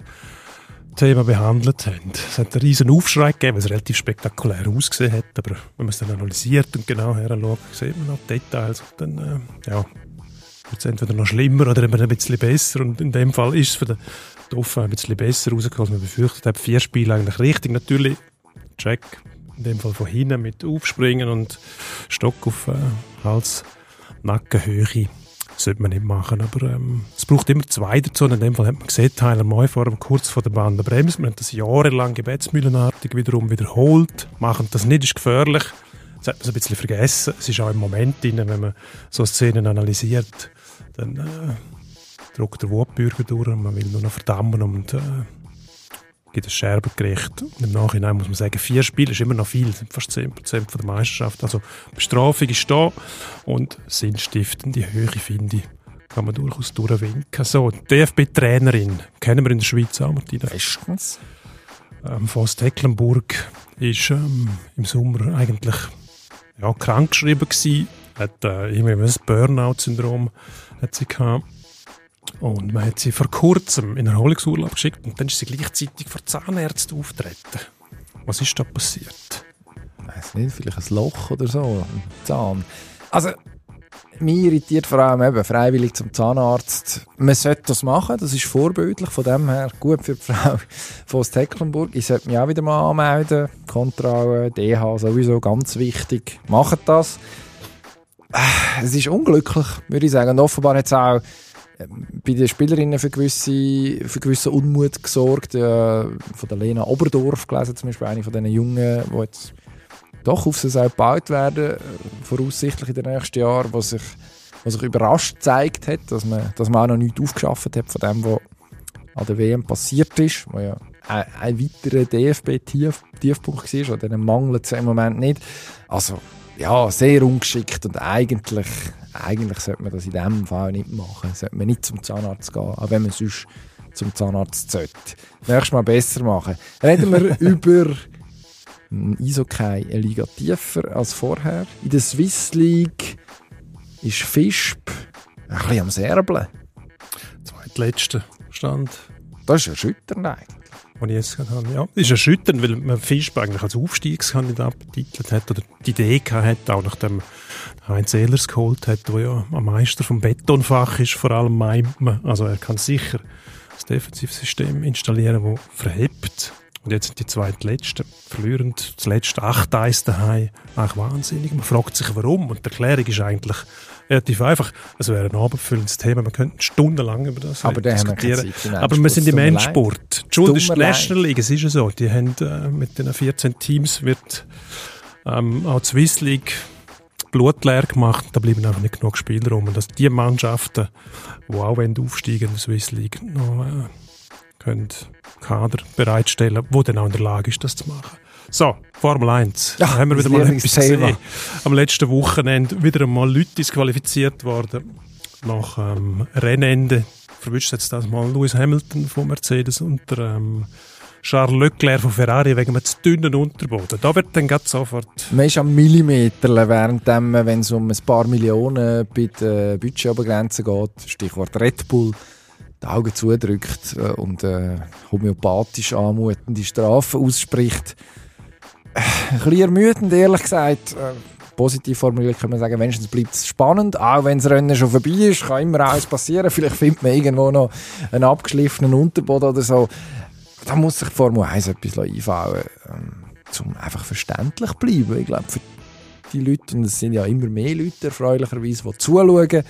Thema behandelt haben. Es hat einen riesen Aufschrei gegeben, weil es relativ spektakulär ausgesehen hat, aber wenn man es dann analysiert und genau heranschaut, sieht man noch die Details und dann, äh, ja, wird es entweder noch schlimmer oder eben ein bisschen besser und in dem Fall ist es für den Dauphin ein bisschen besser rausgekommen, als man befürchtet hat. Vier Spiele eigentlich richtig, natürlich Check, in dem Fall von hinten mit Aufspringen und Stock auf äh, Hals, Nackenhöhe sollte man nicht machen, aber ähm, es braucht immer zwei dazu. Und in dem Fall hat man gesehen, Tyler Moy vor allem kurz vor der Bahn der Bremse. Wir haben das jahrelang gebetsmühlenartig wiederum wiederholt. Machen das nicht, ist gefährlich. Das hat man so ein bisschen vergessen. Es ist auch im Moment drin, wenn man so Szenen analysiert, dann äh, drückt der Wutbürger durch und man will nur noch verdammen und äh, gibt ein Scherbengericht. Und im Nachhinein muss man sagen, vier Spiele ist immer noch viel, das sind fast 10% von der Meisterschaft. Also Bestrafung ist da und sinnstiftende Höhe, finde ich, kann man durchaus durchwinken. So, die DFB-Trainerin kennen wir in der Schweiz auch, Martina. Bestens. Ähm, Voss Tecklenburg ist ähm, im Sommer eigentlich ja, krankgeschrieben gewesen, hat äh, irgendwie ein Burnout-Syndrom hat sie gehabt. Und man hat sie vor kurzem in Erholungsurlaub geschickt und dann ist sie gleichzeitig vor Zahnärzten auftreten. Was ist da passiert? Ich weiß nicht, vielleicht ein Loch oder so, ein Zahn. Also, mich irritiert vor allem eben freiwillig zum Zahnarzt. Man sollte das machen, das ist vorbildlich, von dem her gut für die Frau von Tecklenburg. Ich sollte mich auch wieder mal anmelden. Kontrolle, DH sowieso ganz wichtig. Macht das. Äh, Es ist unglücklich, würde ich sagen. Und offenbar hat es auch bei den Spielerinnen für gewisse, für gewissen Unmut gesorgt. Äh, von der Lena Oberdorf gelesen, zum Beispiel eine von diesen Jungen, die jetzt doch auf soll gebaut werden, voraussichtlich in den nächsten Jahren, was sich, was sich überrascht gezeigt hat, dass man, dass man auch noch nichts aufgeschafft hat von dem, was an der WM passiert ist, wo ja ein, ein weiterer DFB-Tiefpunkt war, an denen mangelt es im Moment nicht. Also, ja, sehr ungeschickt und eigentlich, eigentlich sollte man das in diesem Fall nicht machen. Sollte man nicht zum Zahnarzt gehen, auch wenn man sonst zum Zahnarzt sollte. Nächstes Mal besser machen. Reden wir (laughs) über Eishockey eine Liga tiefer als vorher. In der Swiss League ist Fischb ein bisschen am Serbeln. Zweitletzter Stand, Das ist erschütternd eigentlich. Den ich jetzt habe. Ja, ist erschütternd, weil man Fischb eigentlich als Aufstiegskandidat betitelt hat oder die Idee hat, auch nachdem Heinz Ehlers geholt hat, der ja am Meister vom Betonfach ist, vor allem meint man. Also er kann sicher das Defensivsystem installieren, das verhebt. Und jetzt sind die zweitletzten, verlierend das letzte 8-1 daheim. Ach, wahnsinnig. Man fragt sich, warum. Und die Erklärung ist eigentlich relativ einfach. Es wäre ein abendfüllendes Thema. Wir könnten stundenlang über das Aber wir diskutieren. Aber wir sind im. Endspurt. Die Schuld ist die National League. Es ist ja so. Die haben äh, mit den 14 Teams wird ähm, auch die Swiss League blutleer gemacht. Da bleiben einfach nicht genug Spielraum. Und dass die Mannschaften, die auch aufsteigen in der Swiss League, noch äh, können Kader bereitstellen, wo dann auch in der Lage ist, das zu machen. So, Formel 1. Ja, da haben wir wieder mal etwas gesehen. Am letzten Wochenende wieder einmal Leute disqualifiziert worden. Nach ähm, Rennende verwünscht jetzt das mal Lewis Hamilton von Mercedes und der, ähm, Charles Leclerc von Ferrari wegen einem zu dünnen Unterboden. Da wird dann gerade sofort Man ist am Millimeter, während wenn es um ein paar Millionen bei den Budgetobergrenzen geht, Stichwort Red Bull, die Augen zudrückt äh, und äh, homöopathisch anmutende Strafen ausspricht. Äh, Ein bisschen ermüdend, ehrlich gesagt. Äh, positiv formuliert kann man sagen, wenigstens bleibt es spannend, auch wenn das Rennen schon vorbei ist, kann immer alles passieren. Vielleicht findet man irgendwo noch einen abgeschliffenen Unterboden oder so. Da muss sich die Formel 1 etwas einfallen ähm, um einfach verständlich zu bleiben. Ich glaube, für die Leute, und es sind ja immer mehr Leute erfreulicherweise, die zuschauen,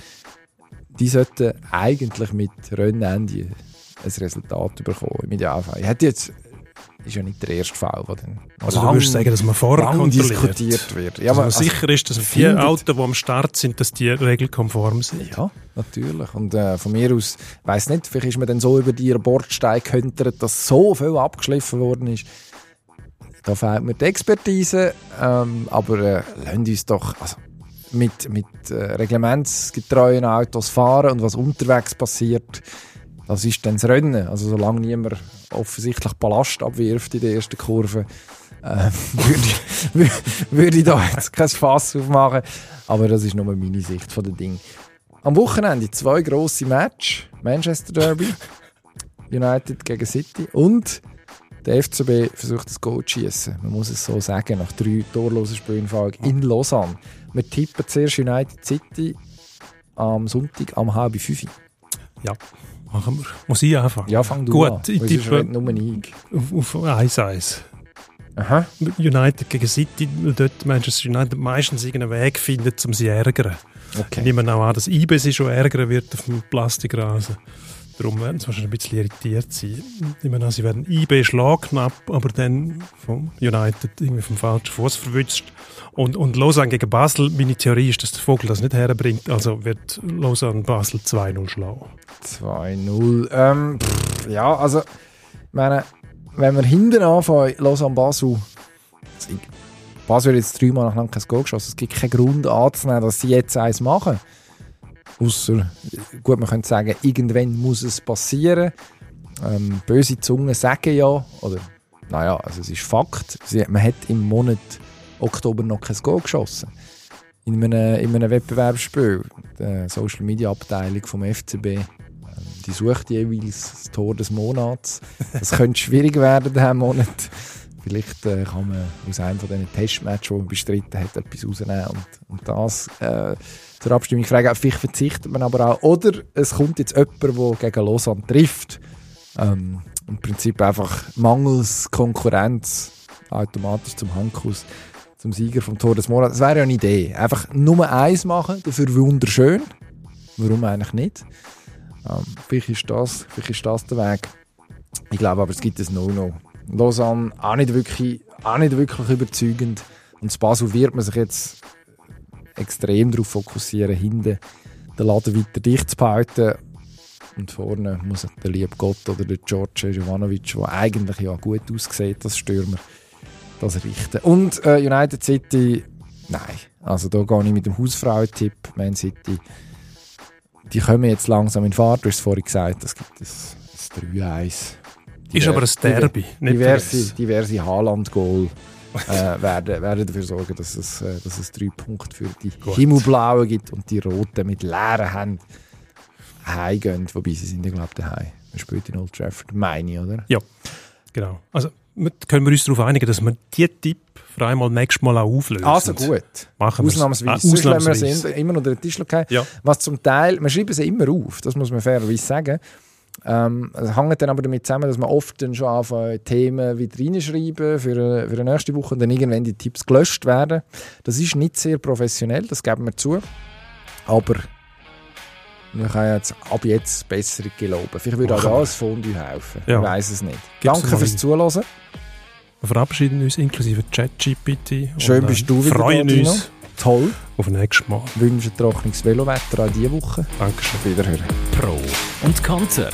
die sollten eigentlich mit Rennende ein Resultat bekommen im Idealfall. Ich hätte jetzt ist ja nicht der erste Fall, der dann Also du lang- würdest sagen, dass man vorher diskutiert wird. Ja, aber also also- sicher ist, dass die findet- Autos, die am Start sind, dass die regelkonform sind. Ja, natürlich. Und äh, von mir aus, weiß nicht, vielleicht ist man dann so über die Bordsteine gehüntert, dass so viel abgeschliffen worden ist. Da fehlt mir die Expertise, ähm, aber äh, lasst uns doch also mit, mit äh, reglementsgetreuen Autos fahren und was unterwegs passiert, das ist dann das Rennen. Also solange niemand offensichtlich Ballast abwirft in der ersten Kurve, äh, (laughs) würde ich, wür- würde ich da jetzt kein Fass aufmachen. Aber das ist nur meine Sicht von den Dingen. Am Wochenende zwei grosse Matches. Manchester Derby, United gegen City und der FCB versucht das Goal zu schießen. Man muss es so sagen, nach drei torlosen Spielen in Lausanne. Wir tippen zuerst United City am Sonntag am halb fünf. Ja, machen wir. Muss ich anfangen? Ja, fang du Gut, an. ich weil sonst tippe- nur ich. Auf, auf 1-1. Aha. United gegen City, weil dort Manchester United meistens irgendeinen Weg findet, um sie zu ärgern. Ich Okay. nehme auch an, dass IBE sich schon ärgern wird auf dem Plastikrasen. Darum werden sie wahrscheinlich ein bisschen irritiert sein. Ich an, sie werden IB schlagknapp, aber dann vom United irgendwie vom falschen Fuß verwünscht. Und, und Lausanne gegen Basel, meine Theorie ist, dass der Vogel das nicht herbringt. Also wird Lausanne Basel 2-0 schlagen. 2-0. Ähm, ja, also, ich meine, wenn wir hinten anfangen, Lausanne Basel, Basel hat jetzt dreimal nacheinander kein Goal geschossen. Es gibt keinen Grund anzunehmen, dass sie jetzt eins machen. Ausser, gut, man könnte sagen, irgendwann muss es passieren. Ähm, böse Zungen sagen ja, oder, naja, also es ist Fakt, sie, man hat im Monat Oktober noch kein Goal geschossen. In einem, in einem Wettbewerbsspiel. Die Social Media Abteilung vom FCB ähm, die sucht jeweils das Tor des Monats. Das (laughs) könnte schwierig werden diesen Monat. Vielleicht äh, kann man aus einem von diesen Testmatches, die man bestritten hat, etwas rausnehmen und, und das äh, zur Abstimmung fragen. Vielleicht verzichtet man aber auch. Oder es kommt jetzt jemand, der gegen Lausanne trifft. Ähm, Im Prinzip einfach mangels Konkurrenz automatisch zum Hankus, zum Sieger vom Tor des Monats. Das wäre ja eine Idee. Einfach Nummer eins machen, dafür wunderschön. Warum eigentlich nicht? Ähm, vielleicht, ist das, vielleicht ist das der Weg. Ich glaube aber, es gibt ein No-No. Lausanne auch nicht, wirklich, auch nicht wirklich überzeugend. Und Basel wird man sich jetzt extrem darauf fokussieren, hinten den Laden weiter dicht zu behalten. Und vorne muss der liebe Gott oder der George Jovanovic, der eigentlich ja gut aussieht als Stürmer, das richten. Und äh, United City, nein. Also da gehe ich mit dem Hausfrauentipp, Man City. Die kommen jetzt langsam in Fahrt, du hast es vorhin gesagt, es gibt ein, ein 3-1. Ist aber ein Derby. Diverse, diverse Haaland-Goal äh, werden, werden dafür sorgen, dass es, äh, dass es drei Punkte für die Gut. Himmelblauen gibt und die Roten mit leeren Händen heimgehen. Wobei sie sind ja, glaube ich, daheim. Man spielt in Old Trafford, meine ich, oder? Genau. Also können wir uns darauf einigen, dass wir diesen Tipp für einmal nächstes Mal auch auflösen. Also gut. Machen. Ausnahmsweise. Ah, Sonst lassen wir ausnahmsweise. sie immer unter den Tisch fallen. Ja. Was zum Teil, wir schreiben sie immer auf, das muss man fairerweise sagen. Ähm, es hängt dann aber damit zusammen, dass man oft dann schon anfangen, Themen wieder reinschreiben für, für die nächste Woche und dann irgendwann die Tipps gelöscht werden. Das ist nicht sehr professionell, das geben wir zu. Aber wir können jetzt ab jetzt bessere geloben. Vielleicht würde auch das Fondue helfen. Ja. Ich weiß es nicht. Gib's Danke fürs Zuhören. Wir verabschieden uns inklusive ChatGPT. Schön und, äh, bist du wieder freuen da, uns Toll. auf nächstes Mal. Wünsche trockenes Velowetter an diese Woche. Dankeschön. Wiederhören. Pro und Konter.